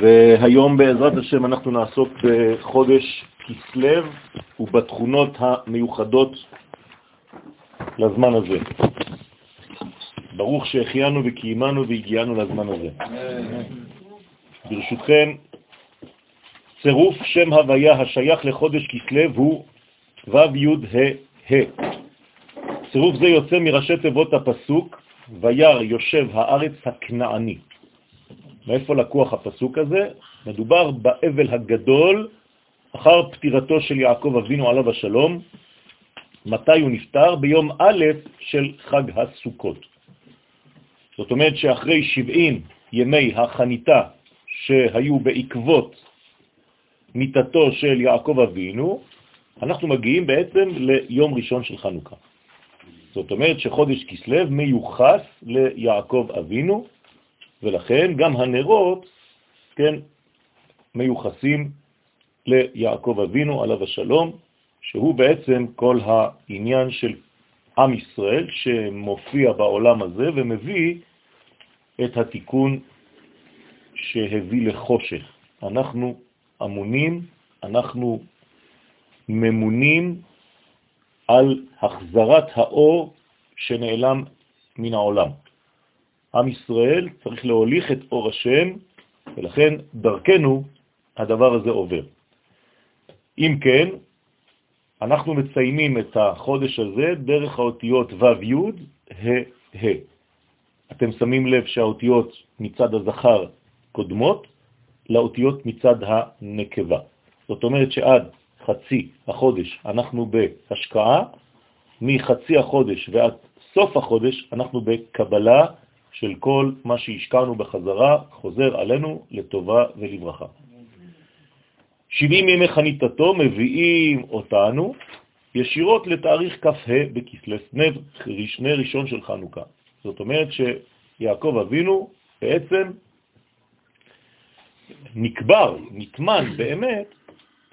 והיום בעזרת השם אנחנו נעסוק בחודש כסלב ובתכונות המיוחדות לזמן הזה. ברוך שהחיינו וקיימנו והגיענו לזמן הזה. ברשותכם, צירוף שם הוויה השייך לחודש כסלב הוא ו' י' ה' ה'. צירוף זה יוצא מראשי תיבות הפסוק וירא יושב הארץ הכנעני. מאיפה לקוח הפסוק הזה? מדובר באבל הגדול אחר פטירתו של יעקב אבינו עליו השלום. מתי הוא נפטר? ביום א' של חג הסוכות. זאת אומרת שאחרי 70 ימי החניתה שהיו בעקבות מיטתו של יעקב אבינו, אנחנו מגיעים בעצם ליום ראשון של חנוכה. זאת אומרת שחודש כסלב מיוחס ליעקב אבינו, ולכן גם הנרות, כן, מיוחסים ליעקב אבינו עליו השלום, שהוא בעצם כל העניין של עם ישראל שמופיע בעולם הזה ומביא את התיקון שהביא לחושך. אנחנו אמונים, אנחנו ממונים על החזרת האור שנעלם מן העולם. עם ישראל צריך להוליך את אור השם, ולכן דרכנו הדבר הזה עובר. אם כן, אנחנו מציינים את החודש הזה דרך האותיות ו' י' ה' ה'. אתם שמים לב שהאותיות מצד הזכר קודמות לאותיות מצד הנקבה. זאת אומרת שעד חצי החודש אנחנו בהשקעה, מחצי החודש ועד סוף החודש אנחנו בקבלה של כל מה שהשקענו בחזרה, חוזר עלינו לטובה ולברכה. 70 ימי חניתתו מביאים אותנו ישירות לתאריך כ"ה בכסלו, שני ראשון של חנוכה. זאת אומרת שיעקב אבינו בעצם נקבר, נטמן באמת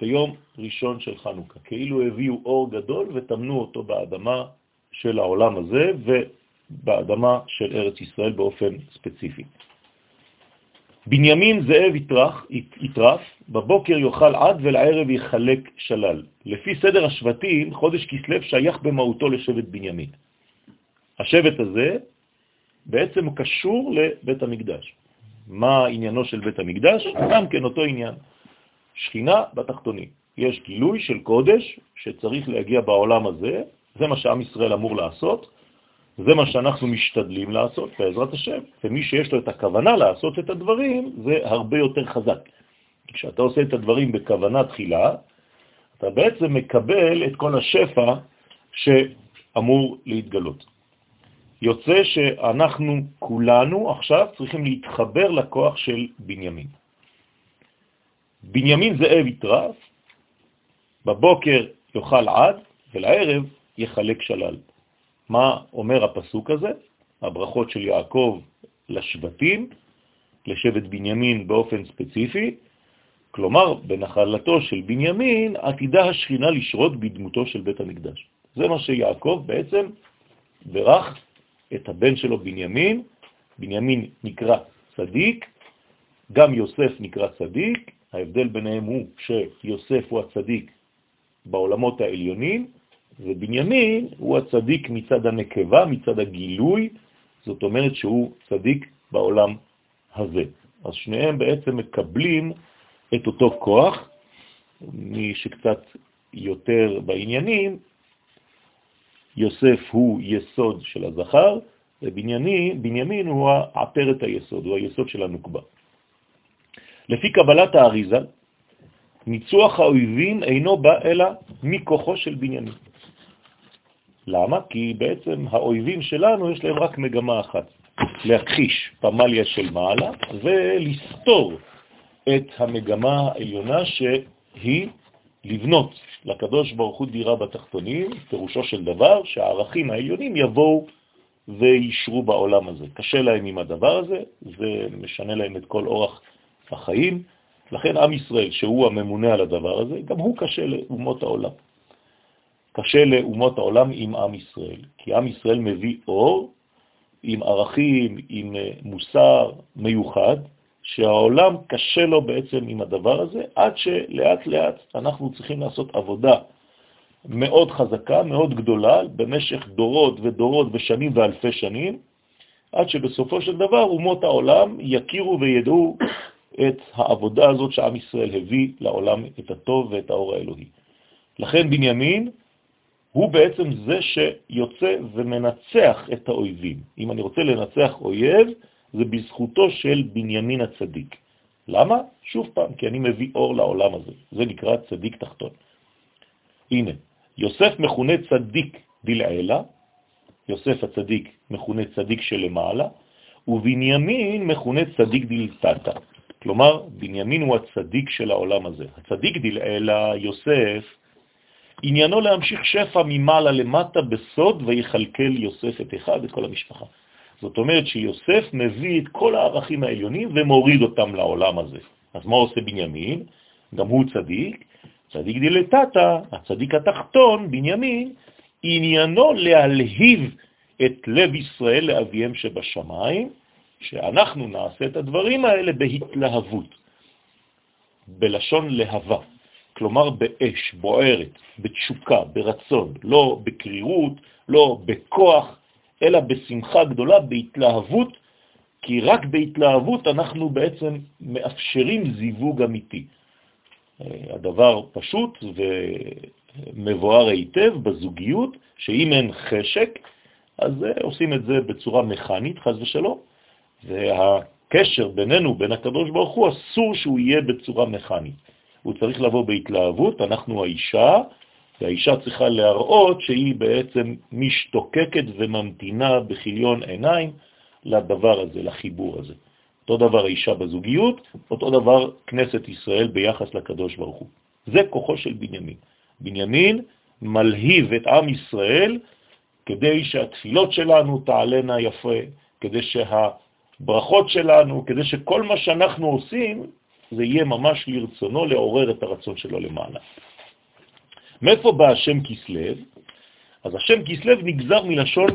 ביום ראשון של חנוכה, כאילו הביאו אור גדול ותמנו אותו באדמה של העולם הזה ובאדמה של ארץ ישראל באופן ספציפי. בנימין זאב יטרח, יטרף, בבוקר יאכל עד ולערב יחלק שלל. לפי סדר השבטים, חודש כסלב שייך במהותו לשבט בנימין. השבט הזה בעצם קשור לבית המקדש. מה עניינו של בית המקדש? גם כן אותו עניין. שכינה בתחתונים. יש גילוי של קודש שצריך להגיע בעולם הזה, זה מה שעם ישראל אמור לעשות, זה מה שאנחנו משתדלים לעשות בעזרת השם, ומי שיש לו את הכוונה לעשות את הדברים, זה הרבה יותר חזק. כשאתה עושה את הדברים בכוונה תחילה, אתה בעצם מקבל את כל השפע שאמור להתגלות. יוצא שאנחנו כולנו עכשיו צריכים להתחבר לכוח של בנימין. בנימין זאב יטרף, בבוקר יאכל עד, ולערב יחלק שלל. מה אומר הפסוק הזה? הברכות של יעקב לשבטים, לשבט בנימין באופן ספציפי, כלומר, בנחלתו של בנימין עתידה השכינה לשרות בדמותו של בית המקדש. זה מה שיעקב בעצם ברך את הבן שלו בנימין, בנימין נקרא צדיק, גם יוסף נקרא צדיק, ההבדל ביניהם הוא שיוסף הוא הצדיק בעולמות העליונים, ובנימין הוא הצדיק מצד הנקבה, מצד הגילוי, זאת אומרת שהוא צדיק בעולם הזה. אז שניהם בעצם מקבלים את אותו כוח, מי שקצת יותר בעניינים, יוסף הוא יסוד של הזכר, ובנימין הוא העטרת היסוד, הוא היסוד של הנוקבה. לפי קבלת האריזה, ניצוח האויבים אינו בא אלא מכוחו של בנימין. למה? כי בעצם האויבים שלנו יש להם רק מגמה אחת, להכחיש פמליה של מעלה ולסתור את המגמה העליונה שהיא לבנות לקדוש ברוך הוא דירה בתחתונים, פירושו של דבר שהערכים העליונים יבואו וישרו בעולם הזה. קשה להם עם הדבר הזה, זה משנה להם את כל אורח החיים, לכן עם ישראל, שהוא הממונה על הדבר הזה, גם הוא קשה לאומות העולם. קשה לאומות העולם עם עם ישראל, כי עם ישראל מביא אור עם ערכים, עם אה, מוסר מיוחד, שהעולם קשה לו בעצם עם הדבר הזה, עד שלאט לאט אנחנו צריכים לעשות עבודה מאוד חזקה, מאוד גדולה, במשך דורות ודורות ושנים ואלפי שנים, עד שבסופו של דבר אומות העולם יכירו וידעו את העבודה הזאת שעם ישראל הביא לעולם את הטוב ואת האור האלוהי. לכן בנימין הוא בעצם זה שיוצא ומנצח את האויבים. אם אני רוצה לנצח אויב, זה בזכותו של בנימין הצדיק. למה? שוב פעם, כי אני מביא אור לעולם הזה. זה נקרא צדיק תחתון. הנה, יוסף מכונה צדיק דלעילה, יוסף הצדיק מכונה צדיק שלמעלה, ובנימין מכונה צדיק דלתתה. כלומר, בנימין הוא הצדיק של העולם הזה. הצדיק דלעילה, יוסף, עניינו להמשיך שפע ממעלה למטה בסוד ויחלקל יוסף את אחד, את כל המשפחה. זאת אומרת שיוסף מביא את כל הערכים העליונים ומוריד אותם לעולם הזה. אז מה עושה בנימין? גם הוא צדיק, צדיק דילתתא, הצדיק התחתון, בנימין, עניינו להלהיב את לב ישראל לאביהם שבשמיים, שאנחנו נעשה את הדברים האלה בהתלהבות, בלשון להבה, כלומר באש, בוערת, בתשוקה, ברצון, לא בקרירות, לא בכוח, אלא בשמחה גדולה, בהתלהבות, כי רק בהתלהבות אנחנו בעצם מאפשרים זיווג אמיתי. הדבר פשוט ומבואר היטב בזוגיות, שאם אין חשק, אז עושים את זה בצורה מכנית, חז ושלום, והקשר בינינו, בין הקדוש ברוך הוא, אסור שהוא יהיה בצורה מכנית. הוא צריך לבוא בהתלהבות, אנחנו האישה, והאישה צריכה להראות שהיא בעצם משתוקקת וממתינה בחיליון עיניים לדבר הזה, לחיבור הזה. אותו דבר האישה בזוגיות, אותו דבר כנסת ישראל ביחס לקדוש ברוך הוא. זה כוחו של בנימין. בנימין מלהיב את עם ישראל כדי שהתפילות שלנו תעלנה יפה, כדי שהברכות שלנו, כדי שכל מה שאנחנו עושים, זה יהיה ממש לרצונו לעורר את הרצון שלו למעלה. מאיפה בא השם כסלב? אז השם כסלב נגזר מלשון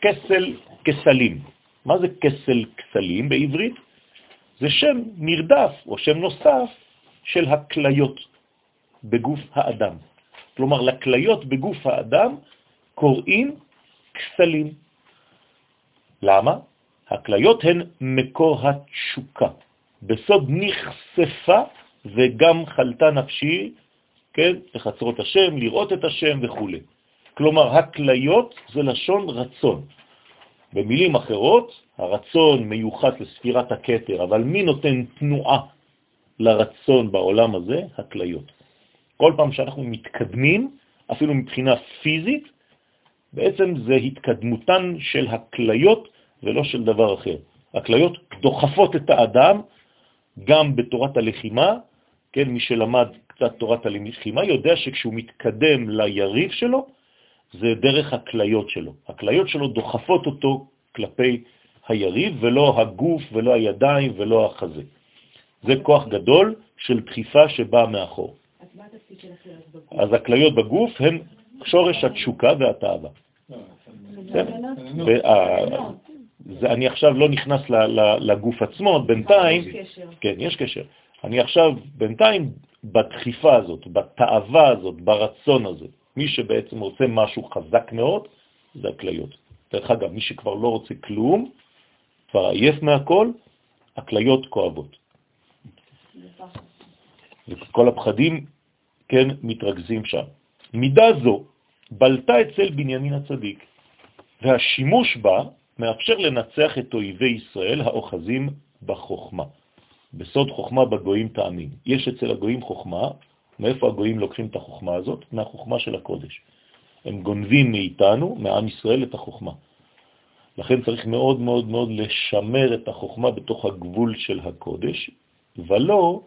כסל כסלים. מה זה כסל כסלים בעברית? זה שם נרדף או שם נוסף של הכליות בגוף האדם. כלומר, לכליות בגוף האדם קוראים כסלים. למה? הכליות הן מקור התשוקה. בסוד נחשפה וגם חלתה נפשי, כן, לחצרות השם, לראות את השם וכו'. כלומר, הכליות זה לשון רצון. במילים אחרות, הרצון מיוחס לספירת הקטר, אבל מי נותן תנועה לרצון בעולם הזה? הכליות. כל פעם שאנחנו מתקדמים, אפילו מבחינה פיזית, בעצם זה התקדמותן של הכליות ולא של דבר אחר. הכליות דוחפות את האדם גם בתורת הלחימה, כן, מי שלמד קצת תורת הלחימה יודע שכשהוא מתקדם ליריב שלו, זה דרך הכליות שלו. הכליות שלו דוחפות אותו כלפי היריב, ולא הגוף ולא הידיים ולא החזה. זה כוח גדול של דחיפה שבאה מאחור. אז מה התפקיד של הכליות בגוף? אז הכליות בגוף הן שורש התשוקה והתאווה. אני עכשיו לא נכנס לגוף עצמו, בינתיים, כן, יש קשר. אני עכשיו בינתיים בדחיפה הזאת, בתאווה הזאת, ברצון הזה. מי שבעצם רוצה משהו חזק מאוד, זה הכליות. דרך אגב, מי שכבר לא רוצה כלום, כבר עייף מהכל, הכליות כואבות. וכל הפחדים, כן, מתרכזים שם. מידה זו בלטה אצל בנימין הצדיק, והשימוש בה מאפשר לנצח את אויבי ישראל האוחזים בחוכמה. בסוד חוכמה בגויים תאמין. יש אצל הגויים חוכמה, מאיפה הגויים לוקחים את החוכמה הזאת? מהחוכמה של הקודש. הם גונבים מאיתנו, מעם ישראל, את החוכמה. לכן צריך מאוד מאוד מאוד לשמר את החוכמה בתוך הגבול של הקודש, ולא,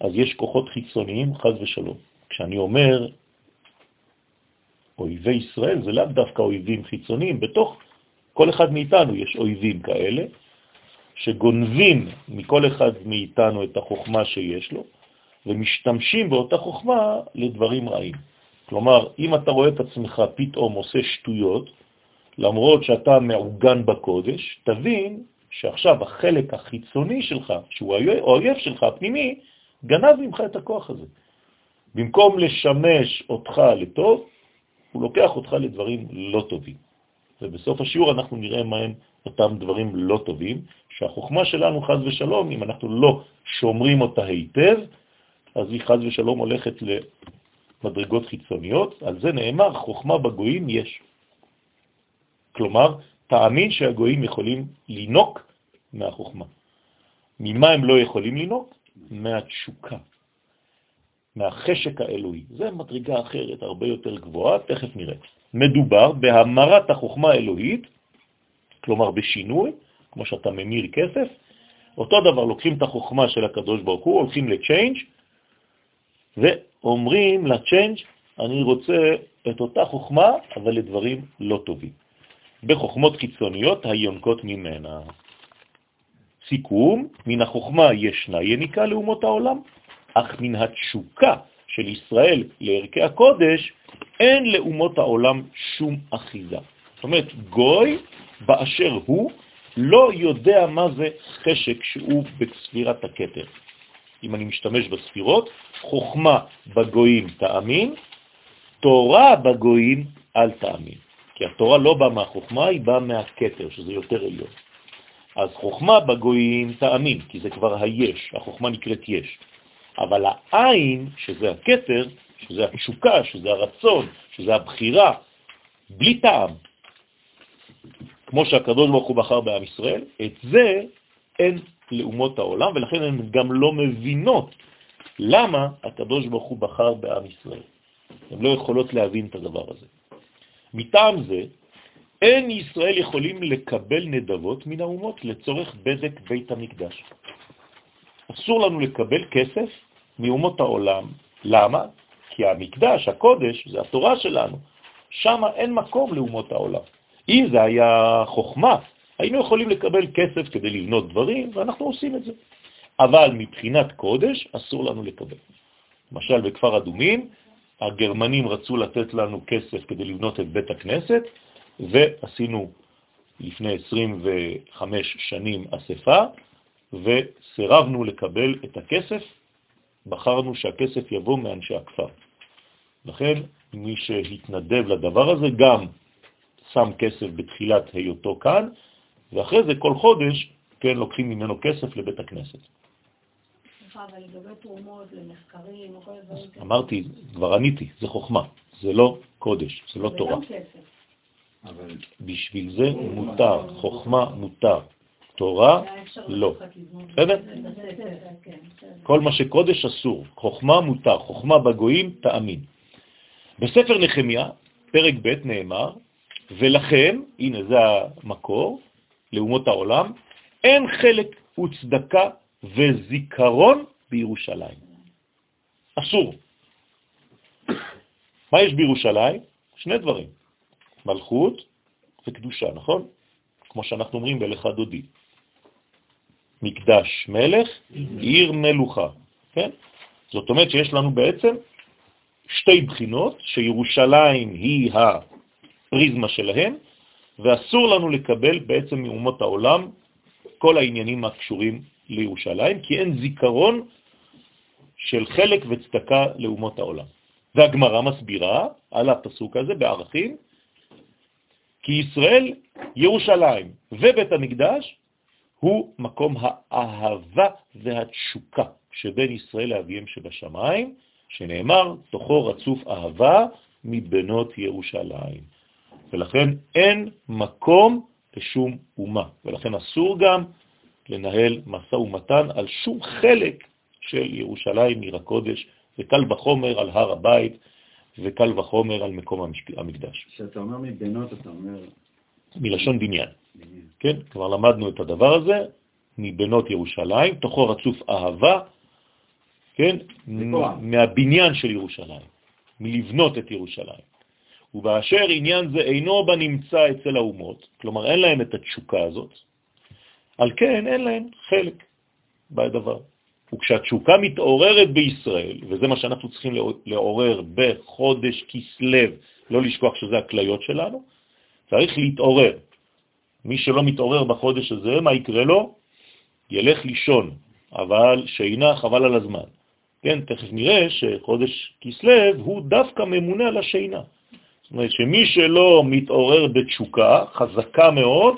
אז יש כוחות חיצוניים, חז ושלום. כשאני אומר אויבי ישראל, זה לאו דווקא אויבים חיצוניים, בתוך כל אחד מאיתנו יש אויבים כאלה, שגונבים מכל אחד מאיתנו את החוכמה שיש לו, ומשתמשים באותה חוכמה לדברים רעים. כלומר, אם אתה רואה את עצמך פתאום עושה שטויות, למרות שאתה מעוגן בקודש, תבין שעכשיו החלק החיצוני שלך, שהוא האויב שלך, הפנימי, גנב ממך את הכוח הזה. במקום לשמש אותך לטוב, הוא לוקח אותך לדברים לא טובים. ובסוף השיעור אנחנו נראה מהם אותם דברים לא טובים, שהחוכמה שלנו, חז ושלום, אם אנחנו לא שומרים אותה היטב, אז היא חז ושלום הולכת למדרגות חיצוניות. על זה נאמר, חוכמה בגויים יש. כלומר, תאמין שהגויים יכולים לינוק מהחוכמה. ממה הם לא יכולים לינוק? מהתשוקה, מהחשק האלוהי. זה מדרגה אחרת, הרבה יותר גבוהה, תכף נראה. מדובר בהמרת החוכמה האלוהית, כלומר בשינוי, כמו שאתה ממיר כסף, אותו דבר, לוקחים את החוכמה של הקדוש ברוך הוא, הולכים ל-change, ואומרים ל-change, אני רוצה את אותה חוכמה, אבל לדברים לא טובים. בחוכמות חיצוניות היונקות ממנה. סיכום, מן החוכמה ישנה יניקה לאומות העולם, אך מן התשוקה של ישראל לערכי הקודש אין לאומות העולם שום אחיזה. זאת אומרת, גוי באשר הוא לא יודע מה זה חשק שהוא בספירת הכתר. אם אני משתמש בספירות, חוכמה בגויים תאמין, תורה בגויים אל תאמין. כי התורה לא באה מהחוכמה, היא באה מהכתר, שזה יותר עליון. אז חוכמה בגויים תאמין, כי זה כבר היש, החוכמה נקראת יש. אבל העין, שזה הכתר, שזה התשוקה, שזה הרצון, שזה הבחירה, בלי טעם, כמו שהקדוש ברוך הוא בחר בעם ישראל, את זה אין לאומות העולם, ולכן הן גם לא מבינות למה הקדוש ברוך הוא בחר בעם ישראל. הן לא יכולות להבין את הדבר הזה. מטעם זה, אין ישראל יכולים לקבל נדבות מן האומות לצורך בדק בית המקדש. אסור לנו לקבל כסף מאומות העולם. למה? כי המקדש, הקודש, זה התורה שלנו. שם אין מקום לאומות העולם. אם זה היה חוכמה, היינו יכולים לקבל כסף כדי לבנות דברים, ואנחנו עושים את זה. אבל מבחינת קודש אסור לנו לקבל. למשל, בכפר אדומים, הגרמנים רצו לתת לנו כסף כדי לבנות את בית הכנסת, ועשינו לפני 25 שנים אספה, וסירבנו לקבל את הכסף, בחרנו שהכסף יבוא מאנשי הכפר. לכן, מי שהתנדב לדבר הזה גם שם כסף בתחילת היותו כאן, ואחרי זה כל חודש, כן, לוקחים ממנו כסף לבית הכנסת. אמרתי, כבר עניתי, זה חוכמה, זה לא קודש, זה לא תורה. בשביל זה מותר, חוכמה מותר, תורה לא. בסדר? כל מה שקודש אסור, חוכמה מותר, חוכמה בגויים תאמין. בספר נחמיה, פרק ב' נאמר, ולכן, הנה זה המקור, לאומות העולם, אין חלק וצדקה וזיכרון בירושלים. אסור. מה יש בירושלים? שני דברים, מלכות וקדושה, נכון? כמו שאנחנו אומרים בלך דודי. מקדש מלך, עיר מלוכה, כן? זאת אומרת שיש לנו בעצם שתי בחינות, שירושלים היא הפריזמה שלהם, ואסור לנו לקבל בעצם מאומות העולם כל העניינים הקשורים לירושלים, כי אין זיכרון של חלק וצדקה לאומות העולם. והגמרא מסבירה על הפסוק הזה בערכים, כי ישראל, ירושלים ובית המקדש הוא מקום האהבה והתשוקה שבין ישראל לאביהם שבשמיים, שנאמר, תוכו רצוף אהבה מבנות ירושלים. ולכן אין מקום לשום אומה, ולכן אסור גם לנהל מסע ומתן על שום חלק של ירושלים, עיר הקודש, וקל בחומר על הר הבית, וקל וחומר על מקום המקדש. כשאתה אומר מבנות, אתה אומר... מלשון בניין. כן, כבר למדנו את הדבר הזה, מבנות ירושלים, תוכו רצוף אהבה, כן, מהבניין של ירושלים, מלבנות את ירושלים. ובאשר עניין זה אינו בנמצא אצל האומות, כלומר אין להם את התשוקה הזאת, על כן אין להם חלק בדבר. וכשהתשוקה מתעוררת בישראל, וזה מה שאנחנו צריכים לעורר בחודש כסלב, לא לשכוח שזה הכליות שלנו, צריך להתעורר. מי שלא מתעורר בחודש הזה, מה יקרה לו? ילך לישון, אבל שינה חבל על הזמן. כן, תכף נראה שחודש כסלב הוא דווקא ממונה על השינה. זאת אומרת שמי שלא מתעורר בתשוקה חזקה מאוד,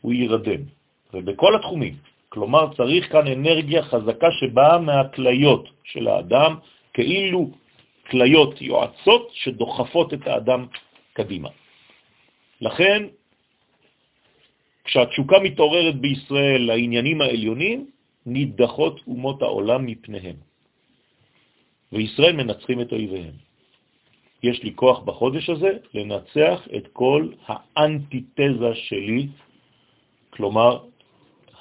הוא יירדם, ובכל התחומים. כלומר, צריך כאן אנרגיה חזקה שבאה מהכליות של האדם, כאילו כליות יועצות שדוחפות את האדם קדימה. לכן, כשהתשוקה מתעוררת בישראל לעניינים העליונים, נידחות אומות העולם מפניהם. וישראל מנצחים את אויביהם. יש לי כוח בחודש הזה לנצח את כל האנטיתזה שלי, כלומר,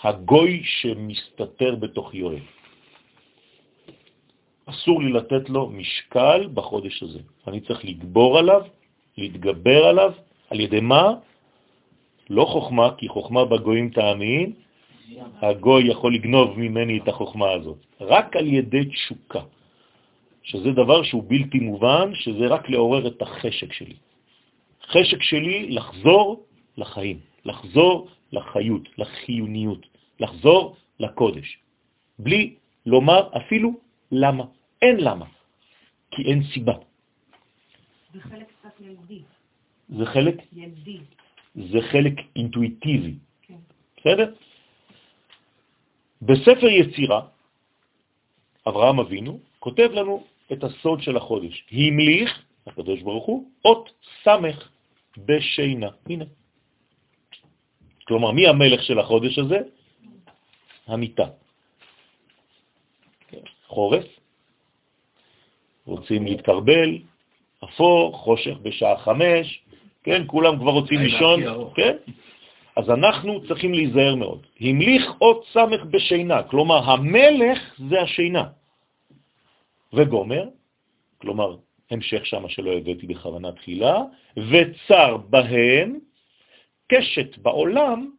הגוי שמסתתר בתוך יואל. אסור לי לתת לו משקל בחודש הזה. אני צריך לגבור עליו, להתגבר עליו, על ידי מה? לא חוכמה, כי חוכמה בגויים תאמין, הגוי יכול לגנוב ממני את החוכמה הזאת. רק על ידי תשוקה, שזה דבר שהוא בלתי מובן, שזה רק לעורר את החשק שלי. חשק שלי לחזור לחיים, לחזור לחיות, לחיוניות, לחזור לקודש, בלי לומר אפילו למה. אין למה, כי אין סיבה. זה חלק קצת ילדי. זה חלק? ילדי. זה חלק אינטואיטיבי. כן. בסדר? בספר יצירה, אברהם אבינו כותב לנו את הסוד של החודש. המליך, הקדוש ברוך הוא, אות סמך בשינה. הנה. כלומר, מי המלך של החודש הזה? המיטה. חורף, רוצים להתקרבל, אפור, חושך בשעה חמש, כן, כולם כבר רוצים לישון, כן? אז אנחנו צריכים להיזהר מאוד. המליך אות סמך בשינה, כלומר המלך זה השינה. וגומר, כלומר המשך שם שלא הבאתי בכוונה תחילה, וצר בהם קשת בעולם,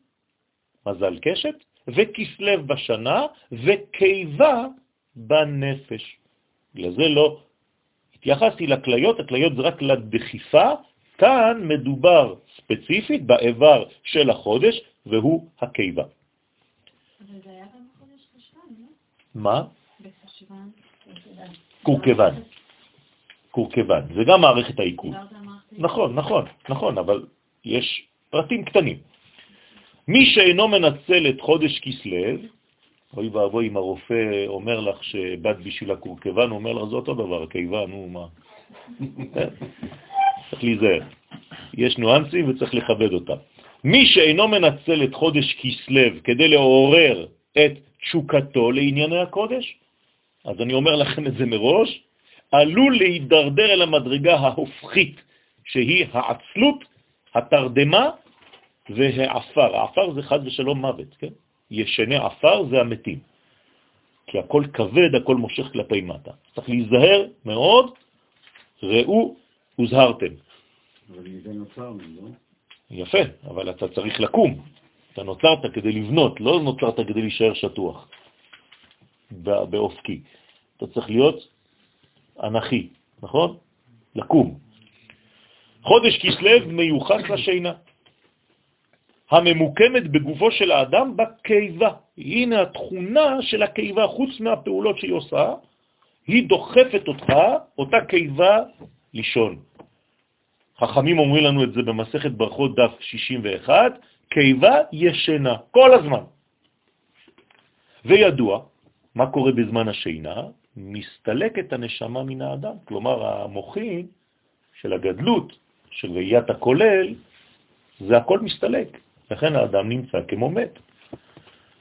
מזל קשת, וכסלב בשנה, וקיבה בנפש. בגלל זה לא התייחסתי לכליות, הכליות זה רק לדחיפה, כאן מדובר ספציפית באיבר של החודש, והוא הקיבה. אבל זה היה גם בחודש חשבן, לא? מה? בחשבן. קורקבן. קורקבן. זה גם מערכת העיכול. נכון, נכון, נכון, אבל יש פרטים קטנים. מי שאינו מנצל את חודש כסלב, אוי ואבוי אם הרופא אומר לך שבאת בשביל הקורקבן, הוא אומר לך, זה אותו דבר, הקיבה, נו, מה? צריך להיזהר. יש ניואנסים וצריך לכבד אותם. מי שאינו מנצל את חודש כסלב כדי לעורר את תשוקתו לענייני הקודש, אז אני אומר לכם את זה מראש, עלול להידרדר אל המדרגה ההופכית, שהיא העצלות, התרדמה והעפר. העפר זה חד ושלום מוות, כן? ישני עפר זה המתים. כי הכל כבד, הכל מושך כלפי מטה. צריך להיזהר מאוד, ראו הוזהרתם. אבל מזה נוצרנו, לא? יפה, אבל אתה צריך לקום. אתה נוצרת כדי לבנות, לא נוצרת כדי להישאר שטוח באופקי. אתה צריך להיות אנכי, נכון? לקום. חודש כסלב מיוחס לשינה. הממוקמת בגופו של האדם בקיבה. הנה התכונה של הקיבה, חוץ מהפעולות שהיא עושה, היא דוחפת אותך, אותה קיבה, לישון. חכמים אומרים לנו את זה במסכת ברכות דף 61, קיבה ישנה, כל הזמן. וידוע, מה קורה בזמן השינה? מסתלקת הנשמה מן האדם. כלומר, המוחין של הגדלות, של ראיית הכולל, זה הכל מסתלק. לכן האדם נמצא כמו מת.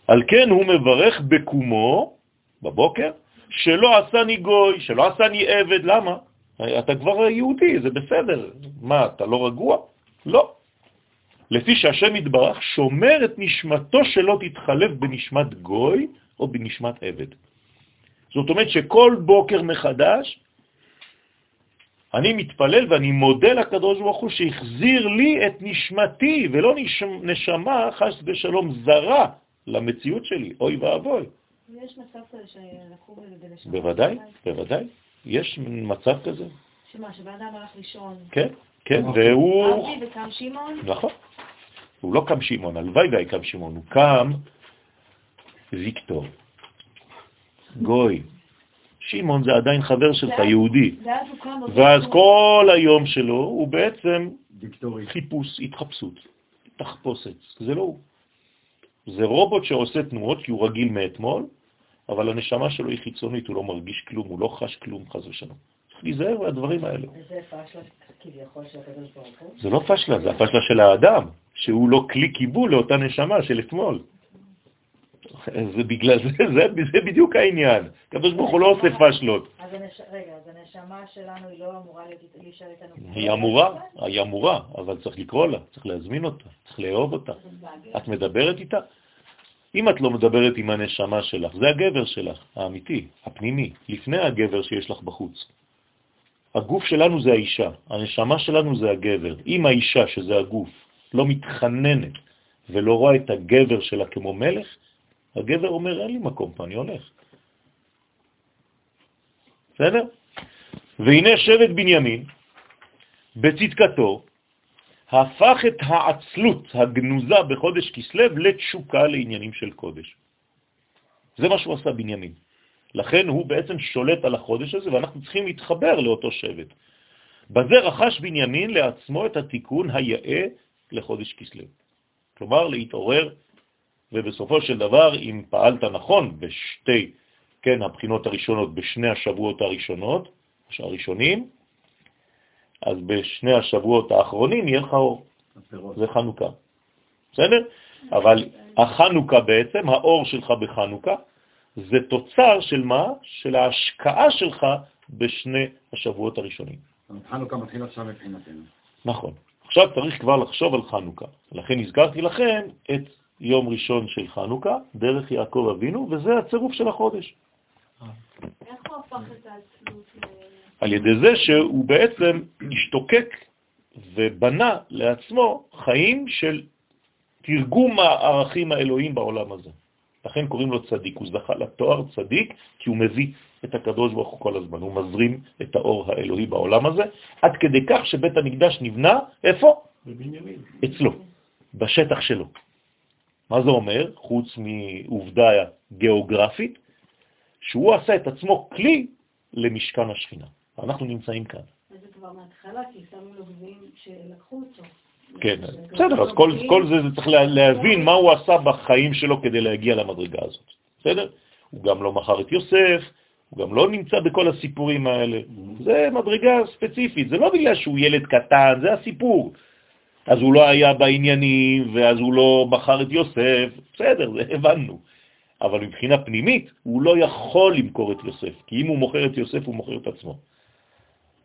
על כן הוא מברך בקומו, בבוקר, שלא עשני גוי, שלא עשני עבד, למה? אתה כבר יהודי, זה בסדר. מה, אתה לא רגוע? לא. לפי שהשם יתברך שומר את נשמתו שלא תתחלף בנשמת גוי או בנשמת עבד. זאת אומרת שכל בוקר מחדש אני מתפלל ואני מודה לקדוש ברוך הוא שהחזיר לי את נשמתי, ולא נשמה חס ושלום זרה למציאות שלי, אוי ואבוי. יש מצב כזה שלקחו בזה בלשון? בוודאי, בוודאי. יש מצב כזה. שמה, שבאדם הלך לישון? כן, כן, והוא... אבי וקם שמעון? נכון. הוא לא קם שמעון, הלוואי והיה קם שמעון, הוא קם ויקטור, גוי. שמעון זה עדיין חבר שלך, יהודי. ואז. כל היום שלו הוא בעצם. חיפוש, התחפשות, תחפושת. זה לא הוא. זה רובוט שעושה תנועות כי הוא רגיל מאתמול, אבל הנשמה שלו היא חיצונית, הוא לא מרגיש כלום, הוא לא חש כלום, חז ושלום. צריך להיזהר מהדברים האלה. וזה פשלה כביכול של הקדוש ברוך הוא. זה לא פשלה, זה הפשלה של האדם, שהוא לא כלי קיבול לאותה נשמה של אתמול. זה בגלל זה, זה, זה בדיוק העניין. הקדוש ברוך הוא לא עושה פשלות. רגע, אז הנשמה שלנו היא לא אמורה להישאר איתנו. היא אמורה, היא אמורה, אבל צריך לקרוא לה, צריך להזמין אותה, צריך לאהוב אותה. את מדברת איתה? אם את לא מדברת עם הנשמה שלך, זה הגבר שלך, האמיתי, הפנימי, לפני הגבר שיש לך בחוץ. הגוף שלנו זה האישה, הנשמה שלנו זה הגבר. אם האישה, שזה הגוף, לא מתחננת ולא רואה את הגבר שלה כמו מלך, הגבר אומר, אין לי מקום פה, אני הולך. בסדר? והנה שבט בנימין, בצדקתו, הפך את העצלות הגנוזה בחודש כסלב לתשוקה לעניינים של קודש. זה מה שהוא עשה בנימין. לכן הוא בעצם שולט על החודש הזה, ואנחנו צריכים להתחבר לאותו שבט. בזה רכש בנימין לעצמו את התיקון היאה לחודש כסלב. כלומר, להתעורר, ובסופו של דבר, אם פעלת נכון בשתי, כן, הבחינות הראשונות, בשני השבועות הראשונות, הראשונים, אז בשני השבועות האחרונים יהיה לך אור. זה חנוכה. בסדר? אבל החנוכה בעצם, האור שלך בחנוכה, זה תוצר של מה? של ההשקעה שלך בשני השבועות הראשונים. חנוכה מתחיל עכשיו מבחינתנו. נכון. עכשיו צריך כבר לחשוב על חנוכה. לכן הזכרתי לכם את יום ראשון של חנוכה, דרך יעקב אבינו, וזה הצירוף של החודש. איך הוא הפך את העצלות ל... על ידי זה שהוא בעצם השתוקק ובנה לעצמו חיים של תרגום הערכים האלוהיים בעולם הזה. לכן קוראים לו צדיק, הוא זכה לתואר צדיק כי הוא מביא את הקדוש ברוך הוא כל הזמן, הוא מזרים את האור האלוהי בעולם הזה, עד כדי כך שבית המקדש נבנה, איפה? בבנימין. אצלו, בשטח שלו. מה זה אומר? חוץ מעובדה גיאוגרפית, שהוא עשה את עצמו כלי למשכן השכינה. אנחנו נמצאים כאן. וזה כבר מההתחלה, כי שמו לו גביעים שלקחו אותו. כן, בסדר, אז כל, כל זה, זה צריך לה- להבין מה הוא עשה בחיים שלו כדי להגיע למדרגה הזאת. בסדר? הוא גם לא מכר את יוסף, הוא גם לא נמצא בכל הסיפורים האלה. זה מדרגה ספציפית, זה לא בגלל שהוא ילד קטן, זה הסיפור. אז הוא לא היה בעניינים, ואז הוא לא מכר את יוסף, בסדר, זה הבנו. אבל מבחינה פנימית, הוא לא יכול למכור את יוסף, כי אם הוא מוכר את יוסף, הוא מוכר את עצמו.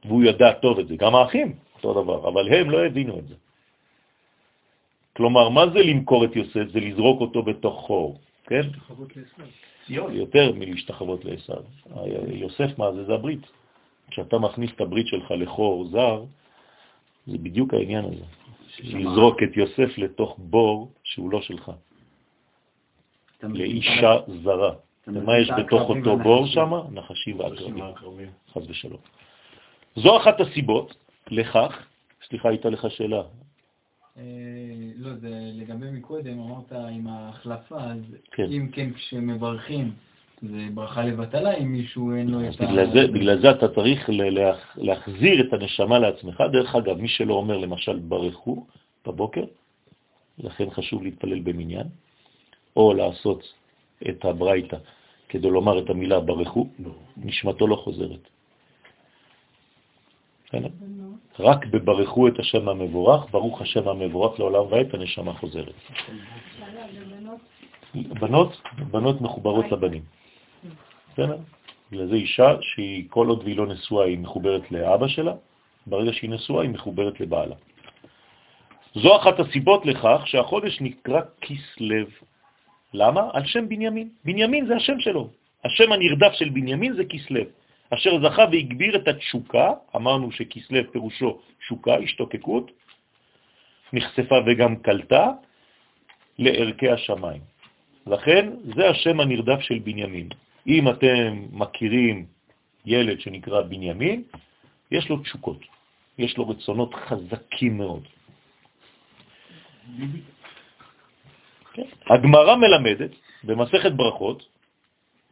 והוא ידע טוב את זה, גם האחים, אותו דבר, אבל הם לא הבינו את זה. כלומר, מה זה למכור את יוסף? זה לזרוק אותו בתוך חור, כן? יותר מלהשתחוות לעשו. יוסף, מה זה? זה הברית. כשאתה מכניס את הברית שלך לחור זר, זה בדיוק העניין הזה. לזרוק את יוסף לתוך בור שהוא לא שלך? לאישה זרה. ומה יש בתוך אותו בור. שם? נחשים ועקרבים, חס ושלום. זו אחת הסיבות לכך, סליחה, הייתה לך שאלה. אה, לא, זה לגבי מקודם, אמרת עם ההחלפה, אז כן. אם כן כשמברכים זה ברכה לבטלה, אם מישהו אין לו את ה... בגלל זה, בגלל זה אתה צריך להחזיר את הנשמה לעצמך. דרך אגב, מי שלא אומר למשל ברכו בבוקר, לכן חשוב להתפלל במניין, או לעשות את הברייתא כדי לומר את המילה ברכו, נשמתו לא חוזרת. רק בברכו את השם המבורך, ברוך השם המבורך לעולם ועד, הנשמה חוזרת. בנות, בנות מחוברות לבנים. בסדר? בגלל זה אישה שהיא, כל עוד והיא לא נשואה, היא מחוברת לאבא שלה, ברגע שהיא נשואה, היא מחוברת לבעלה. זו אחת הסיבות לכך שהחודש נקרא כסלב. למה? על שם בנימין. בנימין זה השם שלו. השם הנרדף של בנימין זה כסלב. אשר זכה והגביר את התשוקה, אמרנו שכסלב פירושו שוקה, השתוקקות, נחשפה וגם קלטה לערכי השמיים. לכן זה השם הנרדף של בנימין. אם אתם מכירים ילד שנקרא בנימין, יש לו תשוקות, יש לו רצונות חזקים מאוד. הגמרא מלמדת במסכת ברכות,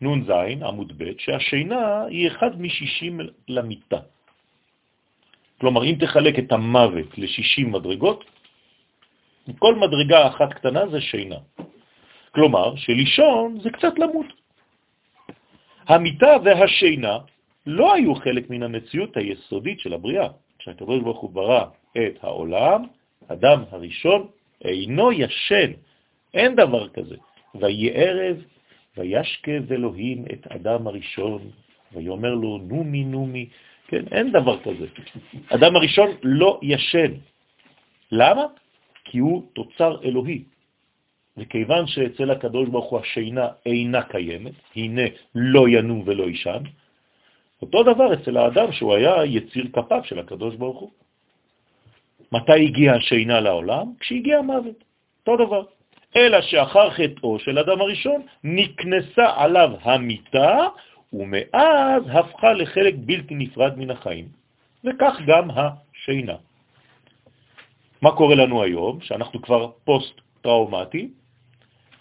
נ"ז, עמוד ב', שהשינה היא אחד משישים למיטה. כלומר, אם תחלק את המוות ל-60 מדרגות, כל מדרגה אחת קטנה זה שינה. כלומר, שלישון זה קצת למות. המיטה והשינה לא היו חלק מן המציאות היסודית של הבריאה. כשהקדוש ברוך הוא ברא את העולם, אדם הראשון אינו ישן, אין דבר כזה. ויהי ערב, וישכב אלוהים את אדם הראשון, ויאמר לו, נומי נומי, כן, אין דבר כזה. אדם הראשון לא ישן. למה? כי הוא תוצר אלוהי. וכיוון שאצל הקדוש ברוך הוא השינה אינה קיימת, הנה לא ינום ולא ישן, אותו דבר אצל האדם שהוא היה יציר כפיו של הקדוש ברוך הוא. מתי הגיעה השינה לעולם? כשהגיע המוות. אותו דבר. אלא שאחר חטאו של אדם הראשון נקנסה עליו המיטה, ומאז הפכה לחלק בלתי נפרד מן החיים. וכך גם השינה. מה קורה לנו היום, שאנחנו כבר פוסט-טראומטי?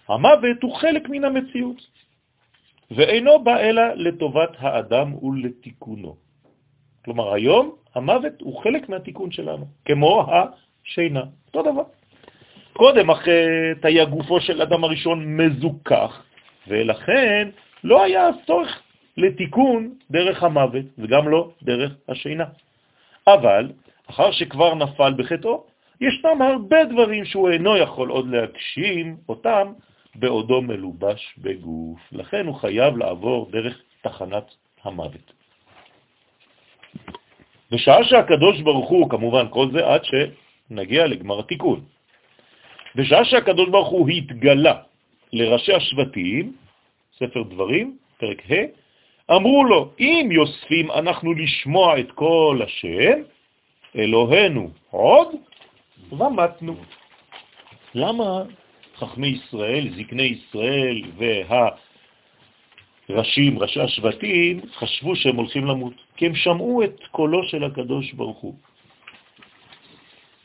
המוות הוא חלק מן המציאות, ואינו בא אלא לטובת האדם ולתיקונו. כלומר, היום המוות הוא חלק מהתיקון שלנו, כמו השינה, אותו דבר. קודם החטא היה גופו של אדם הראשון מזוכח, ולכן לא היה צורך לתיקון דרך המוות, וגם לא דרך השינה. אבל, אחר שכבר נפל בחטאו, ישנם הרבה דברים שהוא אינו יכול עוד להגשים אותם בעודו מלובש בגוף. לכן הוא חייב לעבור דרך תחנת המוות. בשעה שהקדוש ברוך הוא, כמובן כל זה עד שנגיע לגמר התיקון, בשעה שהקדוש ברוך הוא התגלה לראשי השבטים, ספר דברים, פרק ה', אמרו לו, אם יוספים אנחנו לשמוע את כל השם, אלוהינו עוד ומתנו. למה חכמי ישראל, זקני ישראל והראשים, ראשי השבטים, חשבו שהם הולכים למות? כי הם שמעו את קולו של הקדוש ברוך הוא.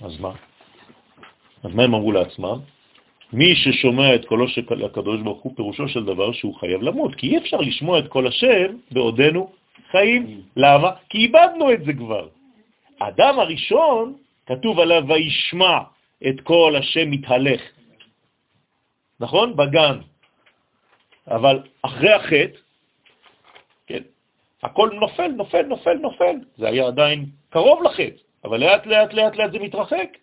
אז מה? אז מה הם אמרו לעצמם? מי ששומע את קולו של הקדוש ברוך הוא, פירושו של דבר שהוא חייב למות, כי אי אפשר לשמוע את קול השם בעודנו חיים. למה? כי איבדנו את זה כבר. האדם הראשון, כתוב עליו, וישמע את קול השם מתהלך. נכון? בגן. אבל אחרי החטא, כן, הכל נופל, נופל, נופל, נופל. זה היה עדיין קרוב לחטא, אבל לאט לאט לאט לאט זה מתרחק.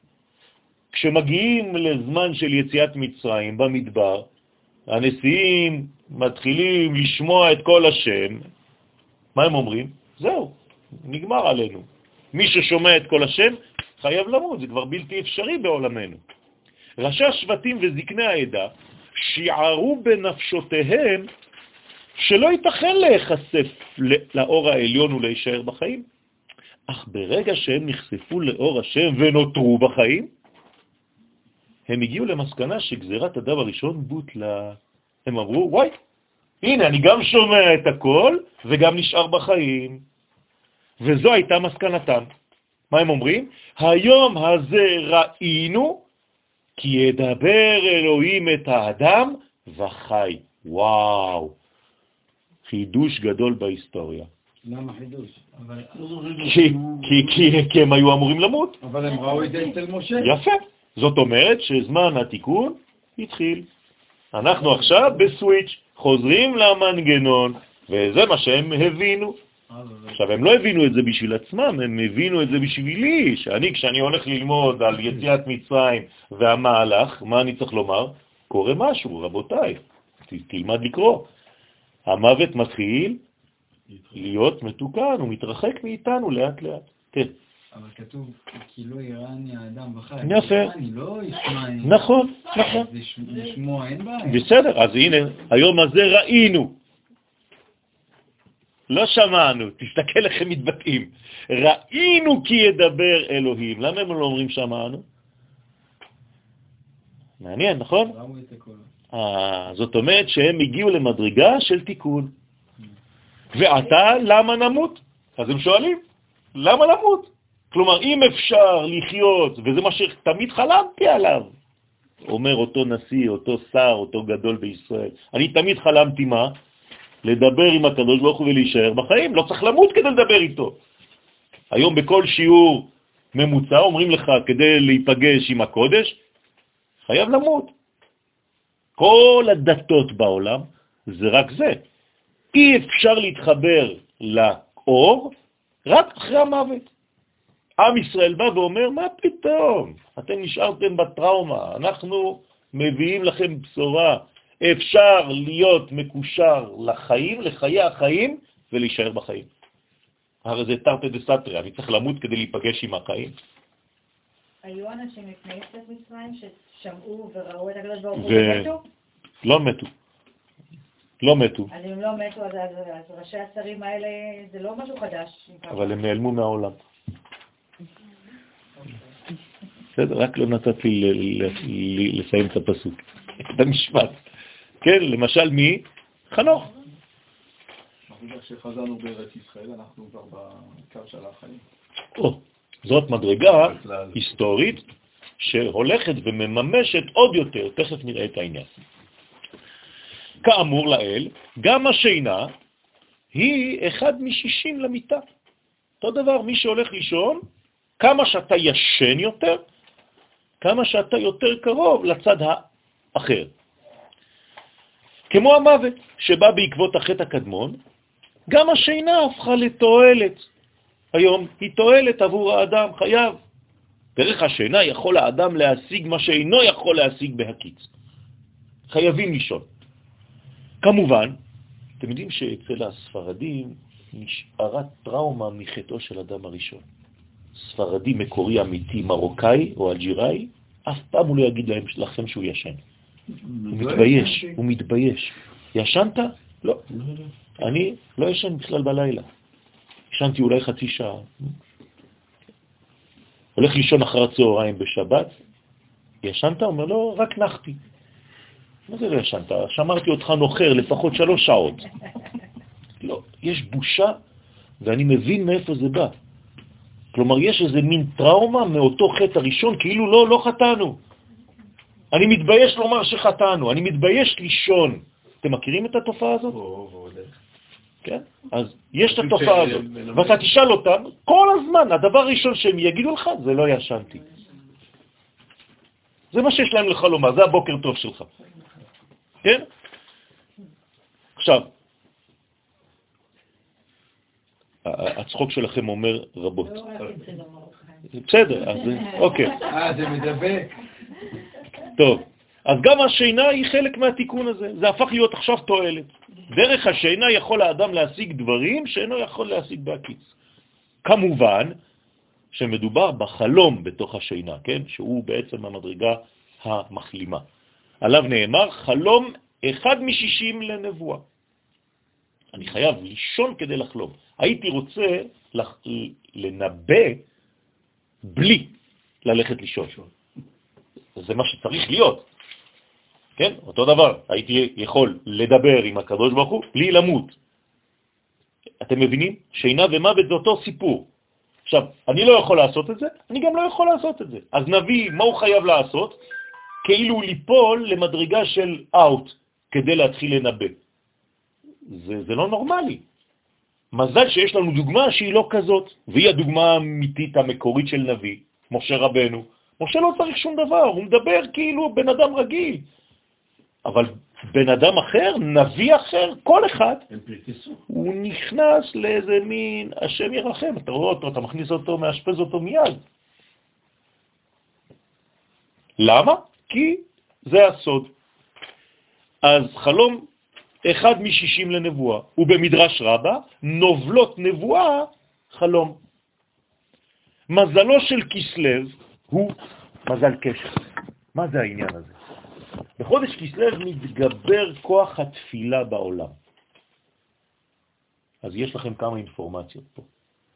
כשמגיעים לזמן של יציאת מצרים במדבר, הנשיאים מתחילים לשמוע את כל השם, מה הם אומרים? זהו, נגמר עלינו. מי ששומע את כל השם חייב למות, זה כבר בלתי אפשרי בעולמנו. ראשי השבטים וזקני העדה שיערו בנפשותיהם שלא ייתכן להיחשף לאור העליון ולהישאר בחיים. אך ברגע שהם נחשפו לאור השם ונותרו בחיים, הם הגיעו למסקנה שגזירת הדם הראשון בוטלה. הם אמרו, וואי, הנה, אני גם שומע את הכל וגם נשאר בחיים. וזו הייתה מסקנתם. מה הם אומרים? היום הזה ראינו כי ידבר אלוהים את האדם וחי. וואו, חידוש גדול בהיסטוריה. למה חידוש? כי, כי, כי, כי הם היו אמורים למות. אבל הם ראו את זה אצל משה. יפה. זאת אומרת שזמן התיקון התחיל. אנחנו עכשיו בסוויץ', חוזרים למנגנון, וזה מה שהם הבינו. עכשיו, הם לא הבינו את זה בשביל עצמם, הם הבינו את זה בשבילי, שאני, כשאני הולך ללמוד על יציאת מצרים והמהלך, מה אני צריך לומר? קורה משהו, רבותיי, תלמד לקרוא. המוות מתחיל להיות מתוקן, הוא מתרחק מאיתנו לאט לאט. כן. אבל כתוב, כי לא יראני האדם בחי. יפה. אני לא ישמע... נכון, נכון. לשמוע אין בעיה. בסדר, אז הנה, היום הזה ראינו. לא שמענו, תסתכל איך הם מתבטאים. ראינו כי ידבר אלוהים. למה הם לא אומרים שמענו? מעניין, נכון? אה, זאת אומרת שהם הגיעו למדרגה של תיקון. ועתה, למה נמות? אז הם שואלים, למה נמות? כלומר, אם אפשר לחיות, וזה מה שתמיד חלמתי עליו, אומר אותו נשיא, אותו שר, אותו גדול בישראל. אני תמיד חלמתי מה? לדבר עם הקדוש ברוך הוא ולהישאר בחיים, לא צריך למות כדי לדבר איתו. היום בכל שיעור ממוצע אומרים לך, כדי להיפגש עם הקודש, חייב למות. כל הדתות בעולם זה רק זה. אי אפשר להתחבר לאור רק אחרי המוות. עם ישראל בא ואומר, מה פתאום? אתם נשארתם בטראומה, אנחנו מביאים לכם בשורה. אפשר להיות מקושר לחיים, לחיי החיים, ולהישאר בחיים. הרי זה תרתי דה סתרי, אני צריך למות כדי להיפגש עם החיים. היו אנשים לפני יציאת מצרים ששמעו וראו את הקדוש ברוך הוא ומתו? לא מתו. לא מתו, אז אם לא מתו, אז, ראשי השרים האלה, זה לא משהו חדש. אבל הם נעלמו מהעולם. בסדר, רק לא נתת לי לסיים את הפסוק, את המשפט. כן, למשל מי? חנוך. שחזרנו בארץ ישראל, אנחנו כבר בקו של החיים. זאת מדרגה היסטורית שהולכת ומממשת עוד יותר, תכף נראה את העניין. כאמור לאל, גם השינה היא אחד משישים למיטה. אותו דבר, מי שהולך לישון, כמה שאתה ישן יותר, כמה שאתה יותר קרוב לצד האחר. כמו המוות שבא בעקבות החטא הקדמון, גם השינה הפכה לתועלת. היום היא תועלת עבור האדם, חייב. דרך השינה יכול האדם להשיג מה שאינו יכול להשיג בהקיץ. חייבים לישון. כמובן, אתם יודעים שאצל הספרדים נשארה טראומה מחטאו של אדם הראשון. ספרדי מקורי אמיתי, מרוקאי או אלג'יראי, אף פעם הוא לא יגיד להם, לכם שהוא ישן. הוא מתבייש, הוא מתבייש. ישנת? לא. אני לא ישן בכלל בלילה. ישנתי אולי חצי שעה. הולך לישון אחר הצהריים בשבת, ישנת? אומר לו, רק נחתי. מה זה לא ישנת? שמרתי אותך נוחר לפחות שלוש שעות. לא, יש בושה, ואני מבין מאיפה זה בא. כלומר, יש איזה מין טראומה מאותו חטא הראשון, כאילו לא, לא חטאנו. אני מתבייש לומר שחטאנו, אני מתבייש לישון. אתם מכירים את התופעה הזאת? כן? אז יש את התופעה הזאת, ואתה תשאל אותם, כל הזמן, הדבר הראשון שהם יגידו לך, זה לא ישנתי. זה מה שיש להם לך לומר, זה הבוקר טוב שלך. כן? עכשיו, הצחוק שלכם אומר רבות. לא המרוקאים. בסדר, אז אוקיי. אה, זה מדבק. טוב, אז גם השינה היא חלק מהתיקון הזה, זה הפך להיות עכשיו תועלת. דרך השינה יכול האדם להשיג דברים שאינו יכול להשיג בהקיץ. כמובן שמדובר בחלום בתוך השינה, כן? שהוא בעצם המדרגה המחלימה. עליו נאמר, חלום אחד משישים לנבואה. אני חייב לישון כדי לחלום. הייתי רוצה. לנבא בלי ללכת לישון. זה מה שצריך להיות. כן? אותו דבר, הייתי יכול לדבר עם הקדוש ברוך הוא בלי למות. אתם מבינים? שינה ומוות זה אותו סיפור. עכשיו, אני לא יכול לעשות את זה, אני גם לא יכול לעשות את זה. אז נביא, מה הוא חייב לעשות? כאילו ליפול למדרגה של אאוט כדי להתחיל לנבא. זה, זה לא נורמלי. מזל שיש לנו דוגמה שהיא לא כזאת, והיא הדוגמה האמיתית המקורית של נביא, משה רבנו. משה לא צריך שום דבר, הוא מדבר כאילו בן אדם רגיל. אבל בן אדם אחר, נביא אחר, כל אחד. הוא נכנס לאיזה מין, השם ירחם, אתה רואה אותו, אתה מכניס אותו, מאשפז אותו מיד. למה? כי זה הסוד. אז חלום אחד משישים לנבואה, ובמדרש רבה, נובלות נבואה חלום. מזלו של כסלב הוא מזל קשר. מה זה העניין הזה? בחודש כסלב מתגבר כוח התפילה בעולם. אז יש לכם כמה אינפורמציות פה.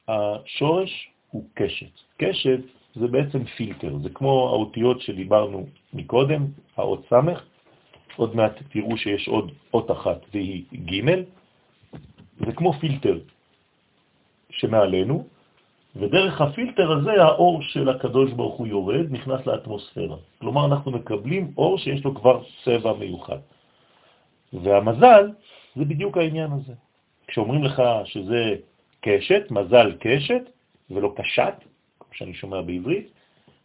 השורש הוא קשת. קשת זה בעצם פילטר, זה כמו האותיות שדיברנו מקודם, האות סמך, עוד מעט תראו שיש עוד אות אחת והיא ג', זה כמו פילטר שמעלינו, ודרך הפילטר הזה האור של הקדוש ברוך הוא יורד, נכנס לאטמוספירה. כלומר, אנחנו מקבלים אור שיש לו כבר צבע מיוחד. והמזל זה בדיוק העניין הזה. כשאומרים לך שזה קשת, מזל קשת, ולא קשת, כמו שאני שומע בעברית,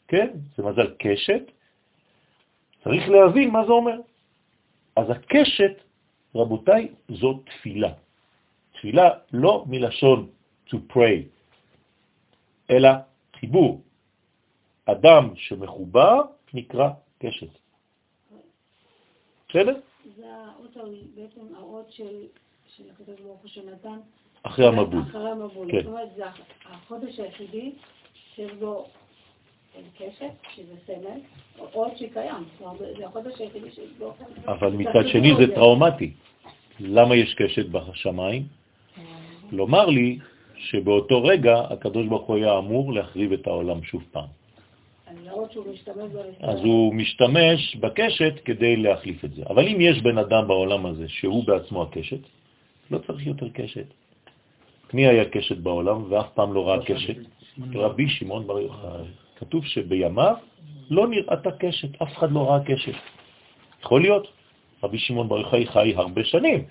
כן, זה מזל קשת, צריך להבין מה זה אומר. אז הקשת, רבותיי, זו תפילה. תפילה לא מלשון to pray, אלא חיבור. אדם שמחובר נקרא קשת. בסדר? זה האות, בעצם האות של, של הקדוש ברוך הוא שנתן. אחרי המבול. אחרי המבול. כן. זאת אומרת, זה החודש היחידי שיש בו קשת, שזה סמל, אות שקיים. זאת אומרת, זה החודש היחידי שיש בו... אבל מצד שני זה טראומטי. למה יש קשת בשמיים? לומר לי שבאותו רגע הקדוש ברוך הוא היה אמור להחריב את העולם שוב פעם. בו. אז הוא משתמש בקשת כדי להחליף את זה. אבל אם יש בן אדם בעולם הזה שהוא בעצמו הקשת, לא צריך יותר קשת. מי היה קשת בעולם ואף פעם לא ראה קשת? רבי שמעון בר יוחאי. כתוב שבימיו לא נראתה קשת, אף אחד לא ראה קשת. יכול להיות, רבי שמעון בר יוחאי חי הרבה שנים,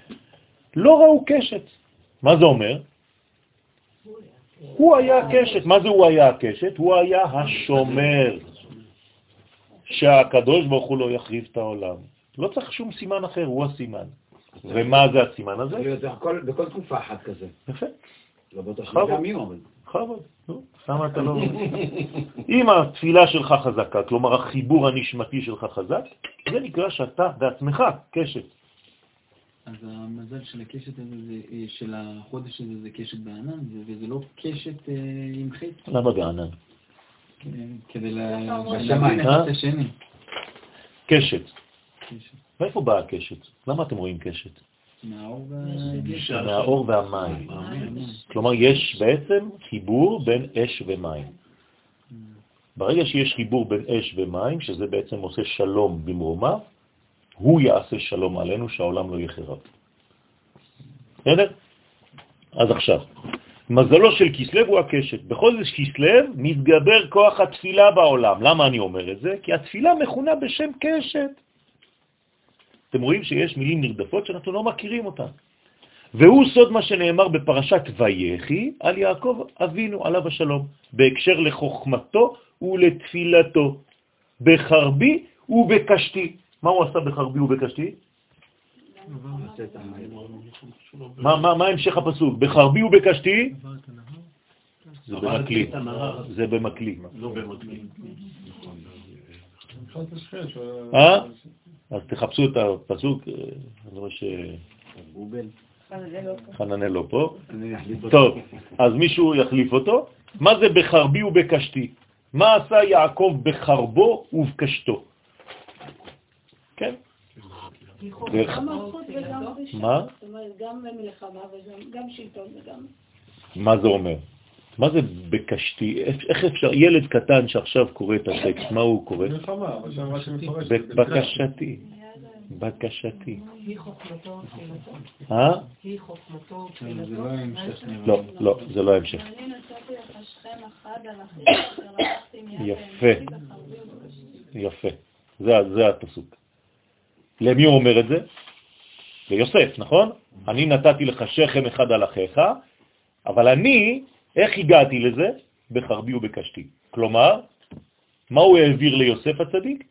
לא ראו קשת. מה זה אומר? הוא היה הקשת. מה זה הוא היה הקשת? הוא היה השומר, שהקדוש ברוך הוא לא יחריב את העולם. לא צריך שום סימן אחר, הוא הסימן. ומה זה הסימן הזה? בכל תקופה אחת כזה. יפה, לא אבל... בכבוד. נו, למה אתה לא... אם התפילה שלך חזקה, כלומר החיבור הנשמתי שלך חזק, זה נקרא שאתה בעצמך קשת. אז המזל של הקשת הזה, זה, אה, של החודש הזה, זה קשת בענן, זה- וזה לא קשת אה, עם חטא, למה בענן? אה, כדי אחד אה? את השני. קשת. קשת. מאיפה באה הקשת? למה אתם רואים קשת? מהאור והמים. כלומר, יש בעצם חיבור בין אש ומים. ברגע שיש חיבור בין אש ומים, שזה בעצם עושה שלום במרומיו, הוא יעשה שלום עלינו, שהעולם לא יחרב. בסדר? אז עכשיו, מזלו של כסלב הוא הקשת. בכל זה כסלב מתגבר כוח התפילה בעולם. למה אני אומר את זה? כי התפילה מכונה בשם קשת. אתם רואים שיש מילים נרדפות שאנחנו לא מכירים אותן. והוא סוד מה שנאמר בפרשת ויחי על יעקב אבינו עליו השלום, בהקשר לחוכמתו ולתפילתו, בחרבי ובקשתי. מה הוא עשה בחרבי ובקשתי? מה, מה, מה המשך הפסוק? בחרבי ובקשתי? זה במקלי. זה במקלי. לא במקביל. אז תחפשו את הפסוק, אה, אני רואה גוגל. שחננאל לא פה. טוב, אז מישהו יחליף אותו. מה זה בחרבי ובקשתי? מה עשה יעקב בחרבו ובקשתו? כן? דרך- גם מלכות וגם פרישה. מה? זאת אומרת, גם מלחמה וגם גם שלטון וגם... מה זה אומר? מה זה בקשתי? איך אפשר, ילד קטן שעכשיו קורא את הטקסט, מה הוא קורא? בקשתי. בקשתי. היא חוכמתו ותפילתו. אה? חוכמתו ותפילתו. לא. לא, זה לא ההמשך. יפה. יפה. זה, זה הפסוק. למי הוא אומר את זה? ליוסף, נכון? אני נתתי לך שכם אחד על אחיך, אבל אני, איך הגעתי לזה? בחרבי ובקשתי. כלומר, מה הוא העביר ליוסף הצדיק?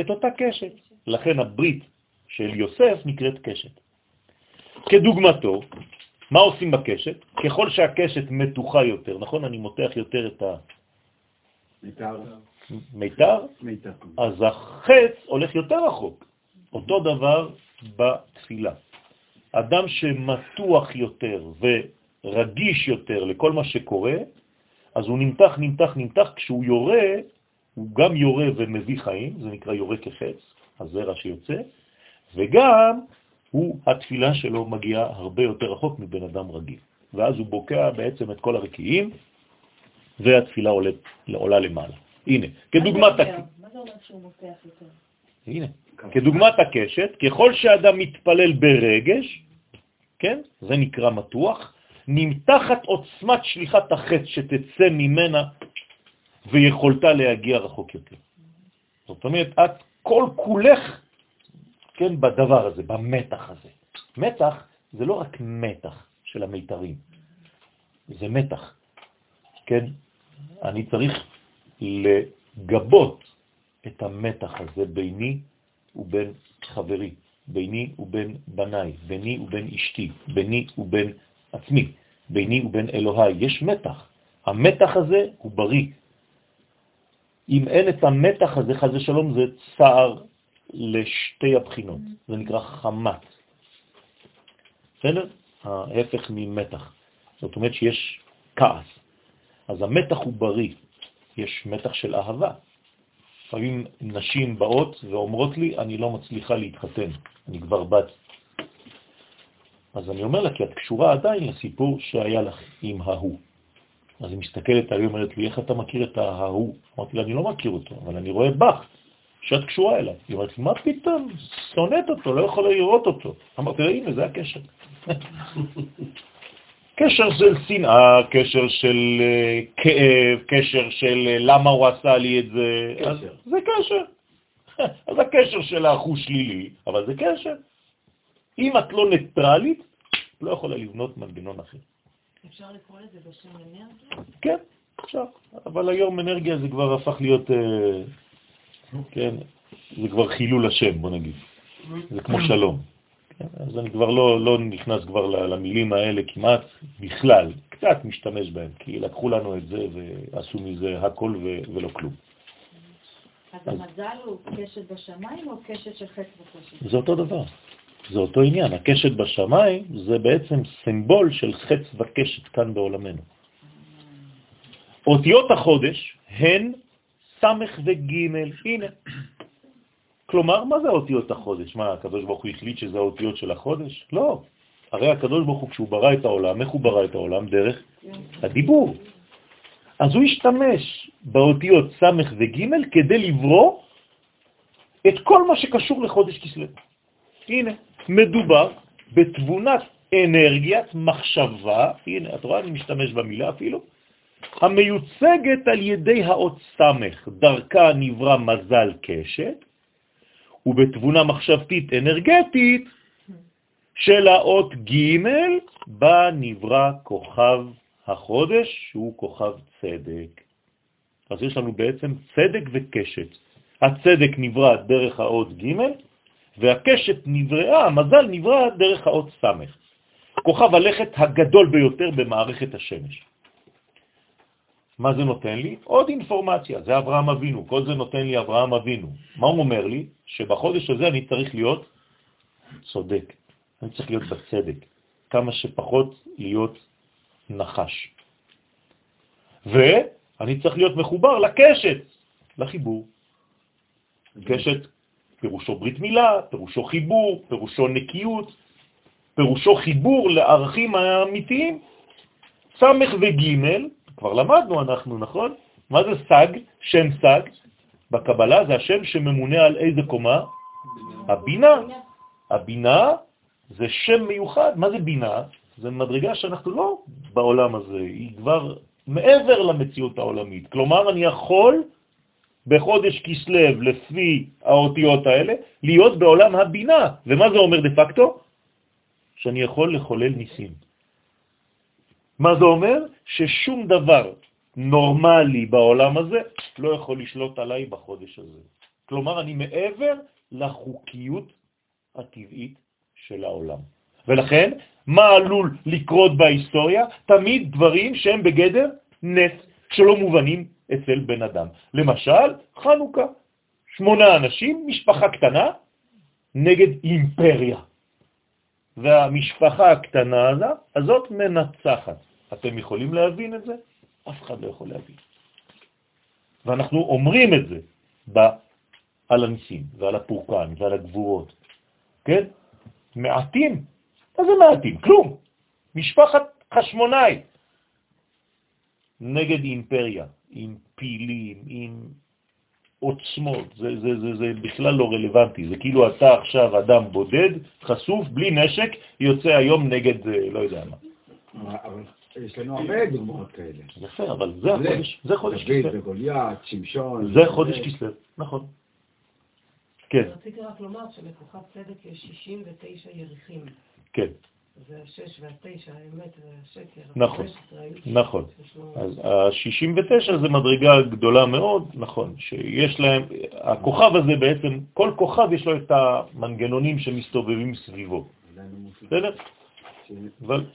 את אותה קשת. לכן הברית של יוסף נקראת קשת. כדוגמתו, מה עושים בקשת? ככל שהקשת מתוחה יותר, נכון? אני מותח יותר את מיתר. המיתר, מיתר. אז החץ הולך יותר רחוק. אותו דבר בתפילה. אדם שמתוח יותר ורגיש יותר לכל מה שקורה, אז הוא נמתח, נמתח, נמתח, כשהוא יורה, הוא גם יורה ומביא חיים, זה נקרא יורה כחץ, הזרע שיוצא, וגם הוא, התפילה שלו מגיעה הרבה יותר רחוק מבן אדם רגיל. ואז הוא בוקע בעצם את כל הרקיעים, והתפילה עולה, עולה למעלה. הנה, כדוגמת... הק- מה זה אומר שהוא מותח יותר? הנה, כדוגמת הקשת, ככל שאדם מתפלל ברגש, כן, זה נקרא מתוח, נמתחת עוצמת שליחת החץ שתצא ממנה ויכולתה להגיע רחוק יותר. זאת אומרת, את כל כולך, כן, בדבר הזה, במתח הזה. מתח זה לא רק מתח של המיתרים, זה מתח, כן? אני צריך לגבות את המתח הזה ביני ובין חברי, ביני ובין בניי, ביני ובין אשתי, ביני ובין עצמי, ביני ובין אלוהי. יש מתח. המתח הזה הוא בריא. אם אין את המתח הזה, חז ושלום, זה צער לשתי הבחינות. זה נקרא חמת. בסדר? ההפך ממתח. זאת אומרת שיש כעס. אז המתח הוא בריא. יש מתח של אהבה. לפעמים נשים באות ואומרות לי, אני לא מצליחה להתחתן, אני כבר בת. אז אני אומר לה, כי את קשורה עדיין לסיפור שהיה לך עם ההוא. אז היא מסתכלת עלי, אומרת לי, איך אתה מכיר את ההוא? אמרתי לה, אני לא מכיר אותו, אבל אני רואה בך, שאת קשורה אליו. היא אומרת לי, מה פתאום? שונאת אותו, לא יכולה לראות אותו. אמרתי לה, הנה, זה הקשר. קשר של שנאה, קשר של אה, כאב, קשר של אה, למה הוא עשה לי את זה. קשר. אז זה קשר. אז הקשר שלך הוא שלילי, אבל זה קשר. אם את לא ניטרלית, לא יכולה לבנות מנגנון אחר. אפשר לקרוא לזה בשם אנרגיה? כן, אפשר. אבל היום אנרגיה זה כבר הפך להיות, אה, כן, זה כבר חילול השם, בוא נגיד. זה כמו שלום. כן, אז אני כבר לא, לא נכנס כבר למילים האלה כמעט בכלל, קצת משתמש בהם, כי לקחו לנו את זה ועשו מזה הכל ו- ולא כלום. אז המזל הוא קשת בשמיים או קשת של חץ וקשת? זה אותו דבר, זה אותו עניין. הקשת בשמיים זה בעצם סימבול של חץ וקשת כאן בעולמנו. אותיות החודש הן סמך וג' הנה. כלומר, מה זה אותיות החודש? מה, הקדוש ברוך הוא החליט שזה האותיות של החודש? לא. הרי הקדוש ברוך הוא, כשהוא ברא את העולם, איך הוא ברא את העולם? דרך הדיבור. אז הוא השתמש באותיות סמך וג' כדי לברוא את כל מה שקשור לחודש כסלו. הנה, מדובר בתבונת אנרגיית מחשבה, הנה, את רואה, אני משתמש במילה אפילו, המיוצגת על ידי האות סמך, דרכה נברא מזל קשת, ובתבונה מחשבתית אנרגטית של האות ג' בה נברא כוכב החודש, שהוא כוכב צדק. אז יש לנו בעצם צדק וקשת. הצדק נברא דרך האות ג' והקשת נבראה, המזל נברא דרך האות ס'. כוכב הלכת הגדול ביותר במערכת השמש. מה זה נותן לי? עוד אינפורמציה, זה אברהם אבינו, כל זה נותן לי אברהם אבינו. מה הוא אומר לי? שבחודש הזה אני צריך להיות צודק, אני צריך להיות בצדק, כמה שפחות להיות נחש. ואני צריך להיות מחובר לקשת, לחיבור. קשת פירושו ברית מילה, פירושו חיבור, פירושו נקיות, פירושו חיבור לערכים האמיתיים. סמך וג' כבר למדנו אנחנו, נכון? מה זה סג? שם סג בקבלה זה השם שממונה על איזה קומה? הבינה. הבינה זה שם מיוחד. מה זה בינה? זה מדרגה שאנחנו לא בעולם הזה, היא כבר מעבר למציאות העולמית. כלומר, אני יכול בחודש כסלב, לפי האותיות האלה, להיות בעולם הבינה. ומה זה אומר דה פקטו? שאני יכול לחולל ניסים. מה זה אומר? ששום דבר נורמלי בעולם הזה לא יכול לשלוט עליי בחודש הזה. כלומר, אני מעבר לחוקיות הטבעית של העולם. ולכן, מה עלול לקרות בהיסטוריה? תמיד דברים שהם בגדר נס, שלא מובנים אצל בן אדם. למשל, חנוכה. שמונה אנשים, משפחה קטנה, נגד אימפריה. והמשפחה הקטנה הזאת מנצחת. אתם יכולים להבין את זה? אף אחד לא יכול להבין. ואנחנו אומרים את זה על הניסים ועל הפורקן ועל הגבורות, כן? מעטים? מה זה מעטים? כלום. משפחת חשמונאי נגד אימפריה, עם פילים, עם עוצמות, זה, זה, זה, זה בכלל לא רלוונטי, זה כאילו אתה עכשיו אדם בודד, חשוף, בלי נשק, יוצא היום נגד אה, לא יודע מה. אבל יש לנו הרבה דוגמאות כאלה. יפה, אבל זה החודש, זה חודש דוד כסלו. וגוליית, שמשון. זה חודש כסלו, נכון. כן, רציתי רק לומר שלכוכב צדק יש 69 יריחים. כן, זה השש והתשע, האמת והשקר. נכון, נכון. אז ה-69 זה מדרגה גדולה מאוד, נכון, שיש להם, הכוכב הזה בעצם, כל כוכב יש לו את המנגנונים שמסתובבים סביבו. בסדר? אבל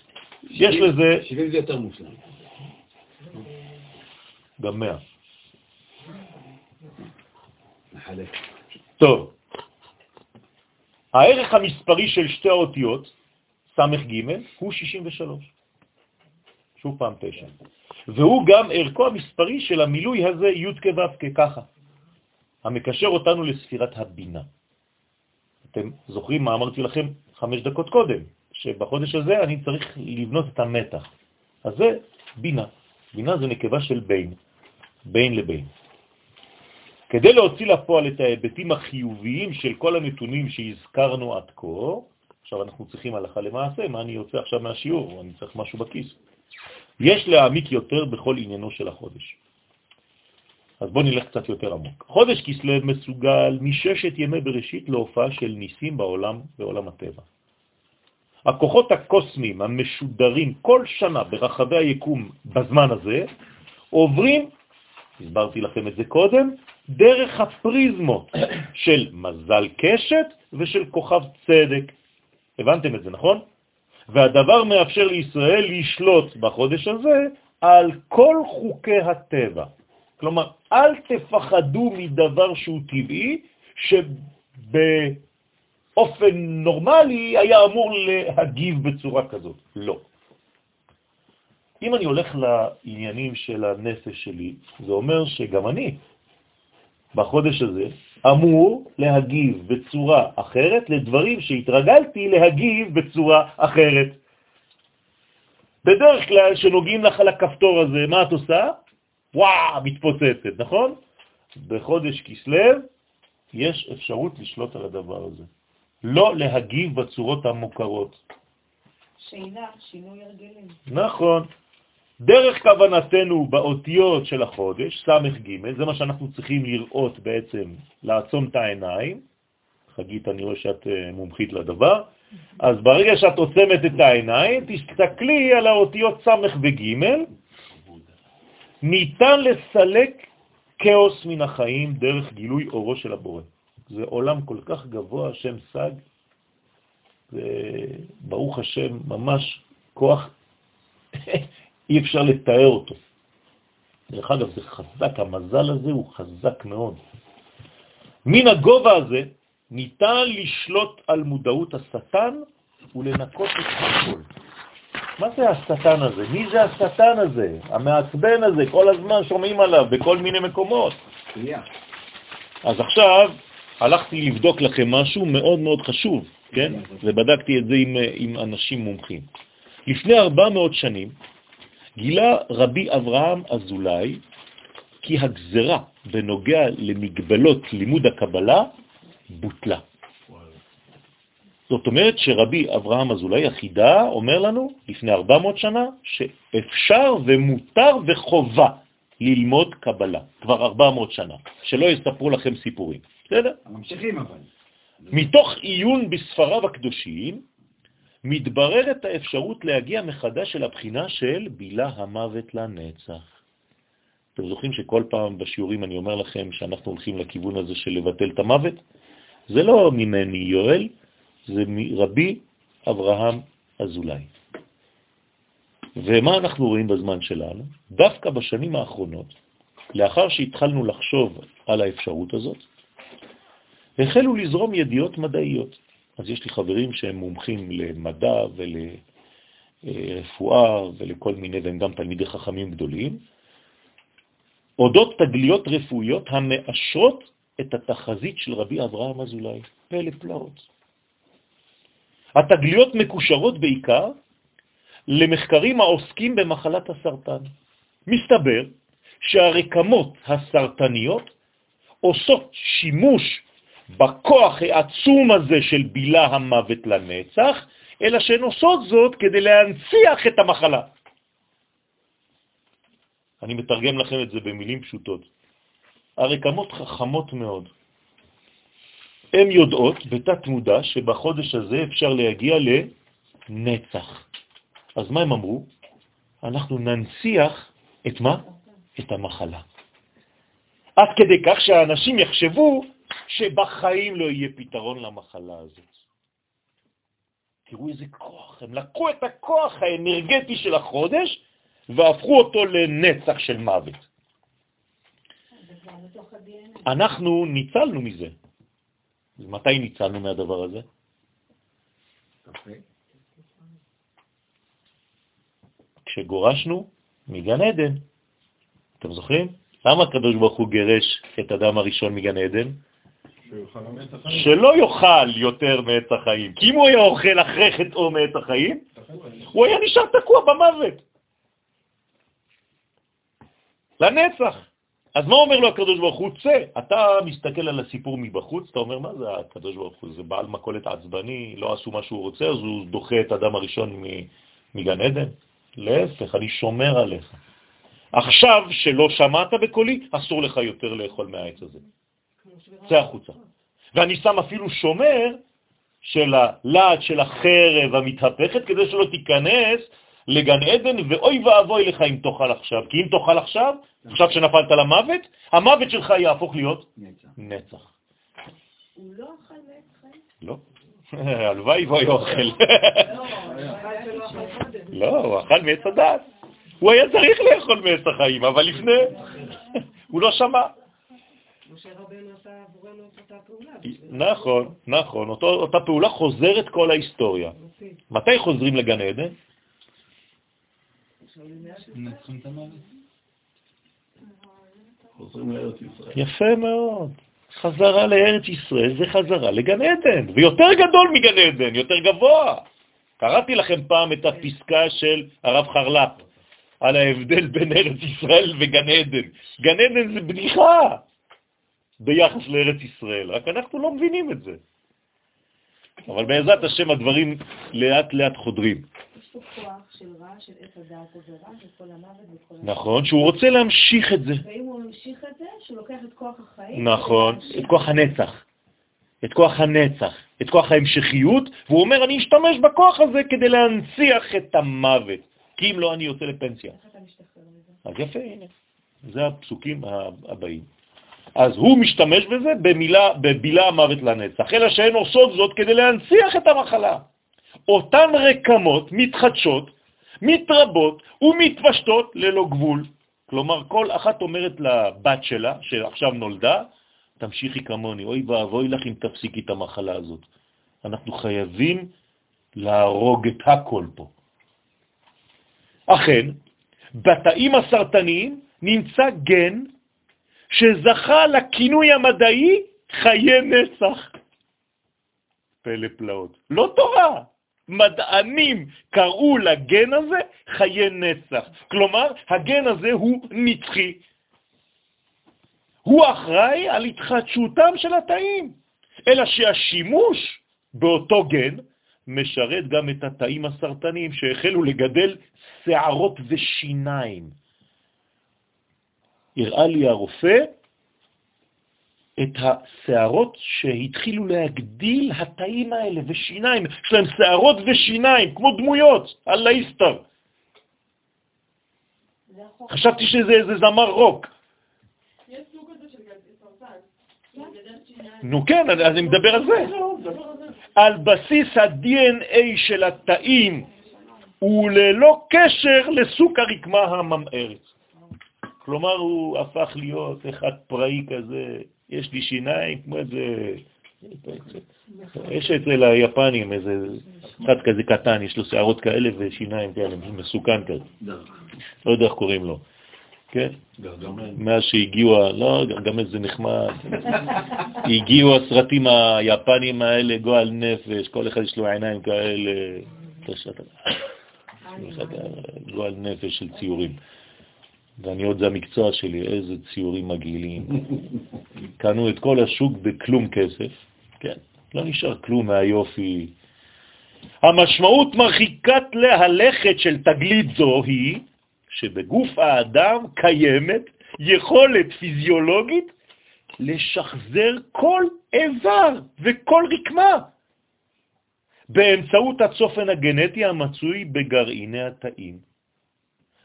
יש לזה 70 זה יותר מושלם. גם 100. נחלק. טוב, הערך המספרי של שתי האותיות, ס"ג, הוא 63. שוב פעם 9. והוא גם ערכו המספרי של המילוי הזה, י' כו' ככה, המקשר אותנו לספירת הבינה. אתם זוכרים מה אמרתי לכם חמש דקות קודם, שבחודש הזה אני צריך לבנות את המתח. אז זה בינה. בינה זה נקבה של בין, בין לבין. כדי להוציא לפועל את ההיבטים החיוביים של כל הנתונים שהזכרנו עד כה, עכשיו אנחנו צריכים הלכה למעשה, מה אני יוצא עכשיו מהשיעור? אני צריך משהו בכיס. יש להעמיק יותר בכל עניינו של החודש. אז בואו נלך קצת יותר עמוק. חודש כסלו מסוגל מששת ימי בראשית להופעה של ניסים בעולם, בעולם הטבע. הכוחות הקוסמיים המשודרים כל שנה ברחבי היקום בזמן הזה, עוברים, הסברתי לכם את זה קודם, דרך הפריזמות של מזל קשת ושל כוכב צדק. הבנתם את זה, נכון? והדבר מאפשר לישראל לשלוט בחודש הזה על כל חוקי הטבע. כלומר, אל תפחדו מדבר שהוא טבעי, שבאופן נורמלי היה אמור להגיב בצורה כזאת. לא. אם אני הולך לעניינים של הנפש שלי, זה אומר שגם אני, בחודש הזה, אמור להגיב בצורה אחרת לדברים שהתרגלתי להגיב בצורה אחרת. בדרך כלל, שנוגעים לך על הכפתור הזה, מה את עושה? וואו, מתפוצצת, נכון? בחודש כסלו יש אפשרות לשלוט על הדבר הזה. לא להגיב בצורות המוכרות. שינה, שינוי הרגלים. נכון. דרך כוונתנו באותיות של החודש, ס"ג, זה מה שאנחנו צריכים לראות בעצם, לעצום את העיניים. חגית, אני רואה שאת אה, מומחית לדבר. אז ברגע שאת עוצמת את העיניים, תסתכלי על האותיות ס' וג', ניתן לסלק כאוס מן החיים דרך גילוי אורו של הבורא. זה עולם כל כך גבוה, השם סג, וברוך השם, ממש כוח אי אפשר לתאר אותו. דרך אגב, זה חזק, המזל הזה הוא חזק מאוד. מן הגובה הזה ניתן לשלוט על מודעות השטן ולנקות את הכל. מה זה השטן הזה? מי זה השטן הזה? המעצבן הזה, כל הזמן שומעים עליו בכל מיני מקומות. קריאה. אז עכשיו הלכתי לבדוק לכם משהו מאוד מאוד חשוב, כן? ובדקתי את זה עם, עם אנשים מומחים. לפני 400 שנים גילה רבי אברהם אזולאי כי הגזרה בנוגע למגבלות לימוד הקבלה בוטלה. זאת אומרת שרבי אברהם אזולאי החידה אומר לנו לפני 400 שנה שאפשר ומותר וחובה ללמוד קבלה, כבר 400 שנה, שלא יספרו לכם סיפורים. בסדר? ממשיכים אבל. מתוך עיון בספריו הקדושים, מתבררת האפשרות להגיע מחדש אל הבחינה של בילה המוות לנצח. אתם זוכרים שכל פעם בשיעורים אני אומר לכם שאנחנו הולכים לכיוון הזה של לבטל את המוות? זה לא ממני יואל, זה מרבי אברהם אזולאי. ומה אנחנו רואים בזמן שלנו? דווקא בשנים האחרונות, לאחר שהתחלנו לחשוב על האפשרות הזאת, החלו לזרום ידיעות מדעיות. אז יש לי חברים שהם מומחים למדע ולרפואה ולכל מיני, והם גם תלמידי חכמים גדולים, אודות תגליות רפואיות המאשרות את התחזית של רבי אברהם אזולאי. פלא פלאות. התגליות מקושרות בעיקר למחקרים העוסקים במחלת הסרטן. מסתבר שהרקמות הסרטניות עושות שימוש בכוח העצום הזה של בילה המוות לנצח, אלא שהן עושות זאת כדי להנציח את המחלה. אני מתרגם לכם את זה במילים פשוטות. הרקמות חכמות מאוד. הן יודעות בתת מודע שבחודש הזה אפשר להגיע לנצח. אז מה הם אמרו? אנחנו ננציח את מה? את המחלה. עד כדי כך שהאנשים יחשבו שבחיים לא יהיה פתרון למחלה הזאת. תראו איזה כוח, הם לקחו את הכוח האנרגטי של החודש והפכו אותו לנצח של מוות. אנחנו ניצלנו מזה. מתי ניצלנו מהדבר הזה? כשגורשנו מגן עדן. אתם זוכרים? למה הקדוש ברוך הוא גירש את אדם הראשון מגן עדן? שלא יאכל יותר מעץ החיים. כי אם הוא היה אוכל אחרי חטאו מעץ החיים, הוא היה נשאר תקוע במוות. לנצח. אז מה אומר לו הקדוש ברוך הוא? צא. אתה מסתכל על הסיפור מבחוץ, אתה אומר, מה זה הקדוש ברוך הוא? זה בעל מקולת עצבני, לא עשו מה שהוא רוצה, אז הוא דוחה את אדם הראשון מגן עדן? להפך, אני שומר עליך. עכשיו שלא שמעת בקולי, אסור לך יותר לאכול מהעץ הזה. צא החוצה. ואני שם אפילו שומר של הלעד של החרב המתהפכת, כדי שלא תיכנס לגן עדן, ואוי ואבוי לך אם תאכל עכשיו. כי אם תאכל עכשיו, עכשיו שנפלת למוות, המוות שלך יהפוך להיות נצח. הוא לא אכל מעץ חיים? לא. הלוואי והוא היה אוכל. לא, הוא אכל מעץ הדעת. הוא היה צריך לאכול מעץ החיים, אבל לפני, הוא לא שמע. משה רבנו עשה עבורנו את אותה פעולה. נכון, נכון. אותו, אותה פעולה חוזרת כל ההיסטוריה. מתי חוזרים לגן עדן? יפה מאוד. חזרה לארץ ישראל זה חזרה לגן עדן, ויותר גדול מגן עדן, יותר גבוה. קראתי לכם פעם את הפסקה של הרב חרל"פ על ההבדל בין ארץ ישראל וגן עדן. גן עדן זה בדיחה ביחס לארץ ישראל, רק אנחנו לא מבינים את זה. אבל בעזרת השם הדברים לאט לאט חודרים. נכון, שהוא רוצה להמשיך את זה. ואם הוא ממשיך את זה, שהוא לוקח את כוח החיים... נכון, את כוח הנצח. את כוח הנצח, את כוח ההמשכיות, והוא אומר, אני אשתמש בכוח הזה כדי להנציח את המוות, כי אם לא, אני יוצא לפנסיה. אז יפה, הנה. זה הפסוקים הבאים. אז הוא משתמש בזה במילה, בבילה המוות לנצח, אלא שהן עושות זאת כדי להנציח את המחלה. אותן רקמות מתחדשות, מתרבות ומתפשטות ללא גבול. כלומר, כל אחת אומרת לבת שלה, שעכשיו נולדה, תמשיכי כמוני, אוי ואבוי לך אם תפסיקי את המחלה הזאת. אנחנו חייבים להרוג את הכל פה. אכן, בתאים הסרטניים נמצא גן שזכה לכינוי המדעי חיי נצח. פלא פלאות. לא תורה. מדענים קראו לגן הזה חיי נצח. כלומר, הגן הזה הוא נצחי. הוא אחראי על התחדשותם של התאים, אלא שהשימוש באותו גן משרת גם את התאים הסרטניים שהחלו לגדל שערות ושיניים. הראה לי הרופא את השערות שהתחילו להגדיל התאים האלה ושיניים, יש להם שערות ושיניים, כמו דמויות. זה החוק. חשבתי שזה איזה זמר רוק. שיניים. נו כן, אז אני מדבר על זה. על בסיס ה-DNA של התאים וללא קשר לסוג הרקמה הממארת. כלומר, הוא הפך להיות אחד פראי כזה, יש לי שיניים כמו איזה... יש אצל היפנים איזה אחד כזה קטן, יש לו שערות כאלה ושיניים כאלה, מסוכן כזה, לא יודע איך קוראים לו. כן? מאז שהגיעו, לא, גרגמל זה נחמד. הגיעו הסרטים היפנים האלה, גועל נפש, כל אחד יש לו עיניים כאלה, גועל נפש של ציורים. ואני עוד, זה המקצוע שלי, איזה ציורים מגעילים. קנו את כל השוק בכלום כסף, כן, לא נשאר כלום מהיופי. המשמעות מרחיקת להלכת של תגלית זו היא שבגוף האדם קיימת יכולת פיזיולוגית לשחזר כל איבר וכל רקמה באמצעות הצופן הגנטי המצוי בגרעיני התאים.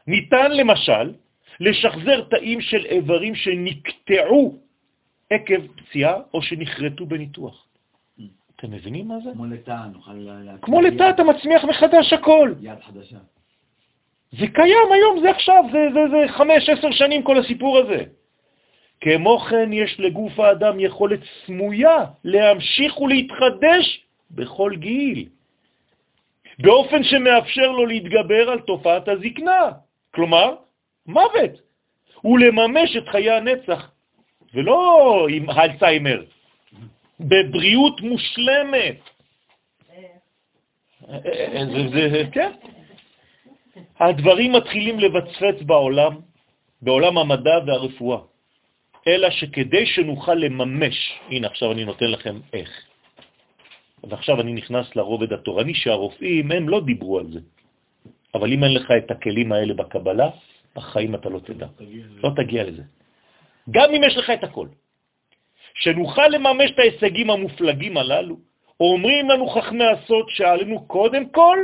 ניתן למשל לשחזר תאים של איברים שנקטעו עקב פציעה או שנחרטו בניתוח. אתם מבינים מה זה? כמו לתא, נוכל... כמו לתא אתה מצמיח מחדש הכל. יד חדשה. זה קיים היום, זה עכשיו, זה, זה, זה חמש, עשר שנים כל הסיפור הזה. כמו כן יש לגוף האדם יכולת סמויה להמשיך ולהתחדש בכל גיל, באופן שמאפשר לו להתגבר על תופעת הזקנה, כלומר, מוות, ולממש את חיי הנצח, ולא עם האלצהיימר, בבריאות מושלמת. אה, זה, זה, כן. הדברים מתחילים לבצפץ בעולם, בעולם המדע והרפואה, אלא שכדי שנוכל לממש, הנה עכשיו אני נותן לכם איך. ועכשיו אני נכנס לרובד התורני שהרופאים, הם לא דיברו על זה. אבל אם אין לך את הכלים האלה בקבלה, בחיים אתה לא תדע. לא תגיע לזה. גם אם יש לך את הכל. שנוכל לממש את ההישגים המופלגים הללו, אומרים לנו חכמי הסוד שעלינו קודם כל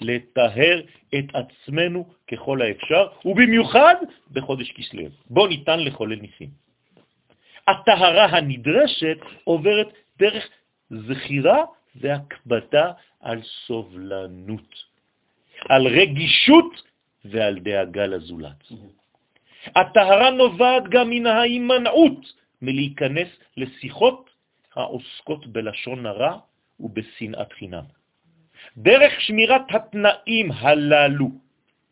לטהר את עצמנו ככל האפשר, ובמיוחד בחודש כסלו. בו ניתן לחולל ניסים. הטהרה הנדרשת עוברת דרך זכירה והקבדה על סובלנות, על רגישות ועל דאגה לזולת. הטהרה נובעת גם מן ההימנעות מלהיכנס לשיחות העוסקות בלשון הרע ובשנאת חינם. דרך שמירת התנאים הללו,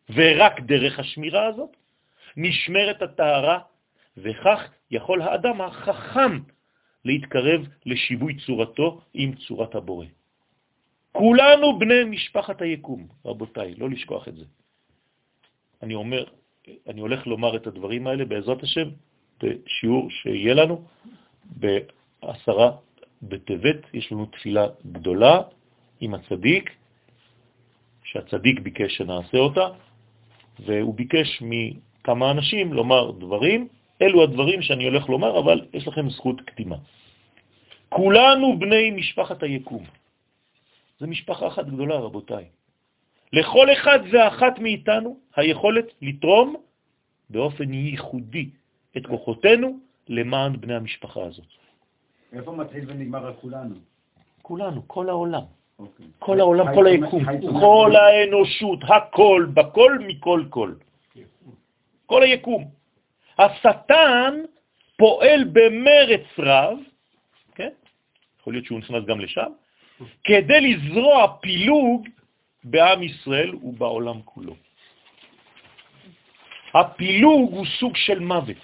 ורק דרך השמירה הזאת, נשמרת הטהרה, וכך יכול האדם החכם להתקרב לשיווי צורתו עם צורת הבורא. כולנו בני משפחת היקום, רבותיי, לא לשכוח את זה. אני אומר, אני הולך לומר את הדברים האלה בעזרת השם בשיעור שיהיה לנו בעשרה בטבת, יש לנו תפילה גדולה עם הצדיק, שהצדיק ביקש שנעשה אותה, והוא ביקש מכמה אנשים לומר דברים, אלו הדברים שאני הולך לומר, אבל יש לכם זכות קדימה. כולנו בני משפחת היקום. זה משפחה אחת גדולה, רבותיי. לכל אחד ואחת מאיתנו היכולת לתרום באופן ייחודי את כוחותינו למען בני המשפחה הזאת. איפה מתחיל ונגמר על כולנו? כולנו, כל העולם. אוקיי. כל העולם, כל היקום, כל האנושות, הכל, בכל מכל כל. כל היקום. השטן פועל במרץ רב, כן? יכול להיות שהוא נכנס גם לשם, כדי לזרוע פילוג בעם ישראל ובעולם כולו. הפילוג הוא סוג של מוות.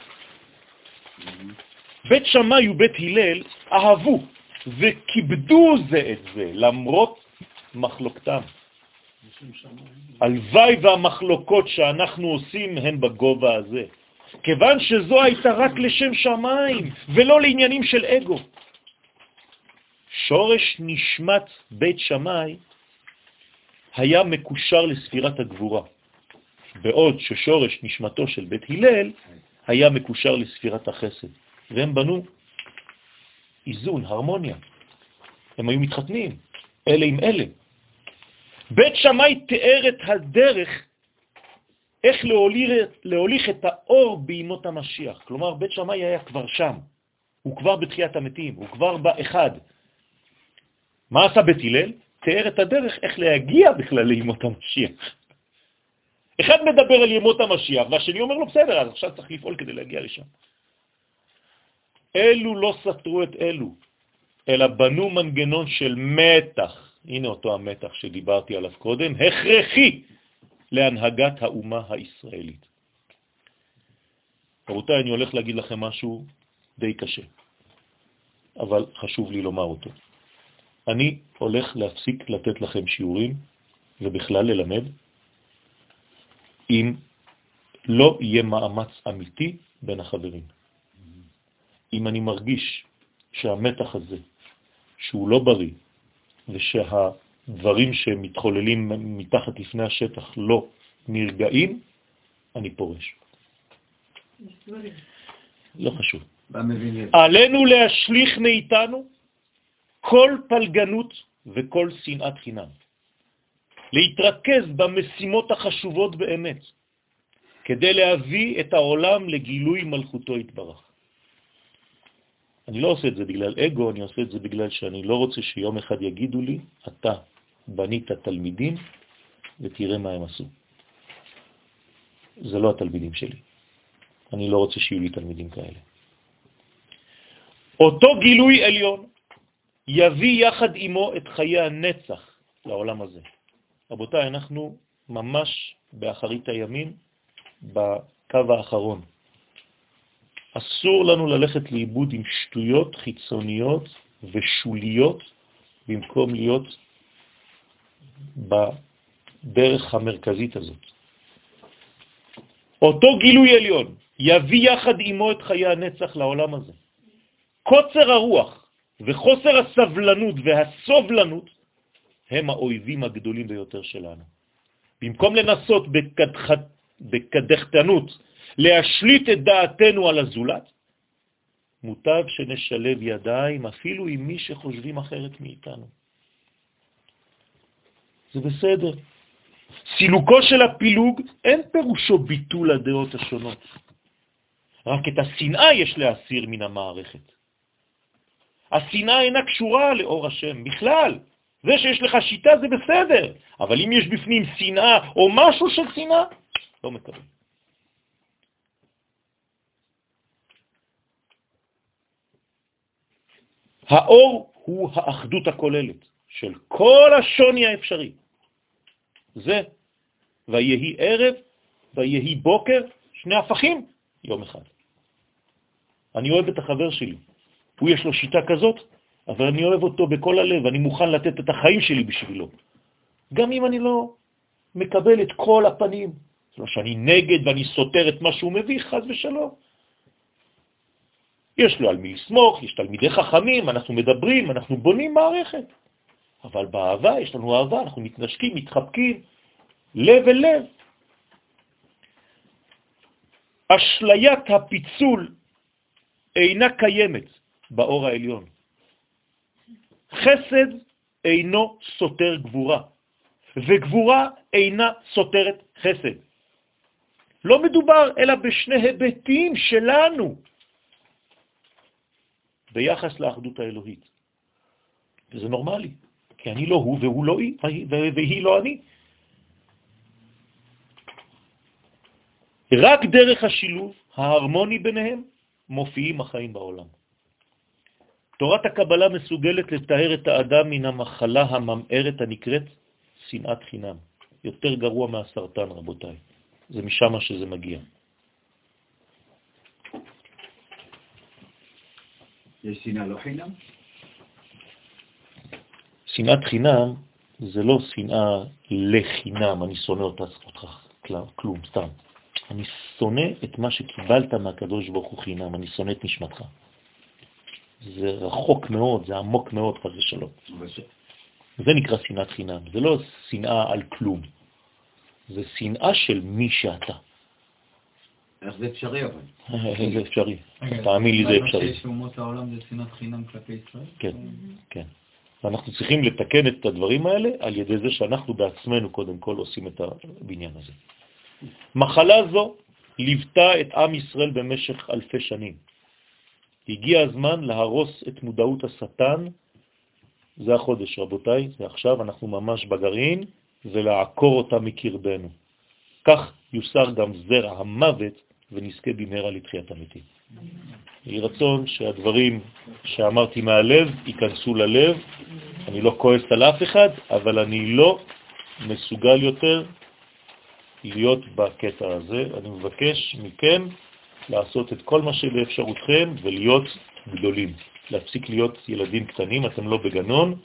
בית שמאי ובית הלל אהבו וכיבדו זה את זה, למרות מחלוקתם. הלוואי והמחלוקות שאנחנו עושים הן בגובה הזה, כיוון שזו הייתה רק לשם שמיים ולא לעניינים של אגו. שורש נשמת בית שמאי היה מקושר לספירת הגבורה, בעוד ששורש נשמתו של בית הלל היה מקושר לספירת החסד, והם בנו איזון, הרמוניה. הם היו מתחתנים, אלה עם אלה. בית שמאי תיאר את הדרך איך להוליך, להוליך את האור בימות המשיח. כלומר, בית שמאי היה כבר שם, הוא כבר בתחיית המתים, הוא כבר באחד. מה עשה בית הלל? תיאר את הדרך איך להגיע בכלל לימות המשיח. אחד מדבר על ימות המשיח, והשני אומר לו, בסדר, אז עכשיו צריך לפעול כדי להגיע לשם. אלו לא סתרו את אלו, אלא בנו מנגנון של מתח, הנה אותו המתח שדיברתי עליו קודם, הכרחי להנהגת האומה הישראלית. רבותיי, אני הולך להגיד לכם משהו די קשה, אבל חשוב לי לומר אותו. אני הולך להפסיק לתת לכם שיעורים ובכלל ללמד אם לא יהיה מאמץ אמיתי בין החברים. אם אני מרגיש שהמתח הזה, שהוא לא בריא, דברים שמתחוללים מתחת לפני השטח לא נרגעים, אני פורש. לא חשוב. עלינו להשליך מאיתנו כל פלגנות וכל שנאת חינם. להתרכז במשימות החשובות באמת, כדי להביא את העולם לגילוי מלכותו התברך. אני לא עושה את זה בגלל אגו, אני עושה את זה בגלל שאני לא רוצה שיום אחד יגידו לי, אתה בנית תלמידים ותראה מה הם עשו. זה לא התלמידים שלי. אני לא רוצה שיהיו לי תלמידים כאלה. אותו גילוי עליון יביא יחד עמו את חיי הנצח לעולם הזה. רבותיי, אנחנו ממש באחרית הימים, בקו האחרון. אסור לנו ללכת לאיבוד עם שטויות חיצוניות ושוליות במקום להיות בדרך המרכזית הזאת. אותו גילוי עליון יביא יחד עמו את חיי הנצח לעולם הזה. קוצר הרוח וחוסר הסבלנות והסובלנות הם האויבים הגדולים ביותר שלנו. במקום לנסות בקדח... בקדחתנות להשליט את דעתנו על הזולת, מוטב שנשלב ידיים אפילו עם מי שחושבים אחרת מאיתנו. זה בסדר. סילוקו של הפילוג אין פירושו ביטול הדעות השונות. רק את השנאה יש להסיר מן המערכת. השנאה אינה קשורה לאור השם בכלל. זה שיש לך שיטה זה בסדר, אבל אם יש בפנים שנאה או משהו של שנאה, לא מקבל. האור הוא האחדות הכוללת של כל השוני האפשרי. זה ויהי ערב, ויהי בוקר, שני הפכים, יום אחד. אני אוהב את החבר שלי. הוא יש לו שיטה כזאת, אבל אני אוהב אותו בכל הלב, אני מוכן לתת את החיים שלי בשבילו. גם אם אני לא מקבל את כל הפנים. זה לא שאני נגד ואני סותר את מה שהוא מביא, חז ושלום. יש לו על מי לסמוך, יש תלמידי חכמים, אנחנו מדברים, אנחנו בונים מערכת. אבל באהבה, יש לנו אהבה, אנחנו מתנשקים, מתחבקים, לב אל לב. אשליית הפיצול אינה קיימת באור העליון. חסד אינו סותר גבורה, וגבורה אינה סותרת חסד. לא מדובר אלא בשני היבטים שלנו ביחס לאחדות האלוהית. וזה נורמלי, כי אני לא הוא והוא לא היא, והיא לא אני. רק דרך השילוב ההרמוני ביניהם מופיעים החיים בעולם. תורת הקבלה מסוגלת לתאר את האדם מן המחלה הממארת הנקראת שנאת חינם. יותר גרוע מהסרטן, רבותיי. זה משם שזה מגיע. יש שנאה לא חינם? שנאת חינם זה לא שנאה לחינם, אני שונא אותך, כלום, סתם. אני שונא את מה שקיבלת מהקדוש ברוך הוא חינם, אני שונא את נשמתך. זה רחוק מאוד, זה עמוק מאוד, חס ושלום. זה נקרא שנאת חינם, זה לא שנאה על כלום, זה שנאה של מי שאתה. איך זה אפשרי אבל? זה אפשרי, תאמין לי זה אפשרי. שיש אומות העולם זה שנאת חינם כלפי ישראל? כן, כן. ואנחנו צריכים לתקן את הדברים האלה על ידי זה שאנחנו בעצמנו קודם כל עושים את הבניין הזה. מחלה זו ליוותה את עם ישראל במשך אלפי שנים. הגיע הזמן להרוס את מודעות השטן, זה החודש רבותיי, זה עכשיו, אנחנו ממש בגרעין, ולעקור אותה מקרבנו. כך יוסר גם זרע המוות ונזכה במהרה לתחיית המתים. יהי רצון שהדברים שאמרתי מהלב ייכנסו ללב. אני לא כועס על אף אחד, אבל אני לא מסוגל יותר להיות בקטע הזה. אני מבקש מכם לעשות את כל מה שבאפשרותכם ולהיות גדולים. להפסיק להיות ילדים קטנים, אתם לא בגנון,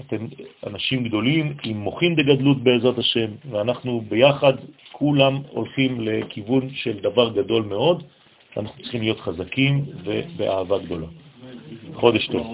אתם אנשים גדולים עם מוחין דגדלות בעזרת השם, ואנחנו ביחד כולם הולכים לכיוון של דבר גדול מאוד, ואנחנו צריכים להיות חזקים ובאהבה גדולה. חודש טוב.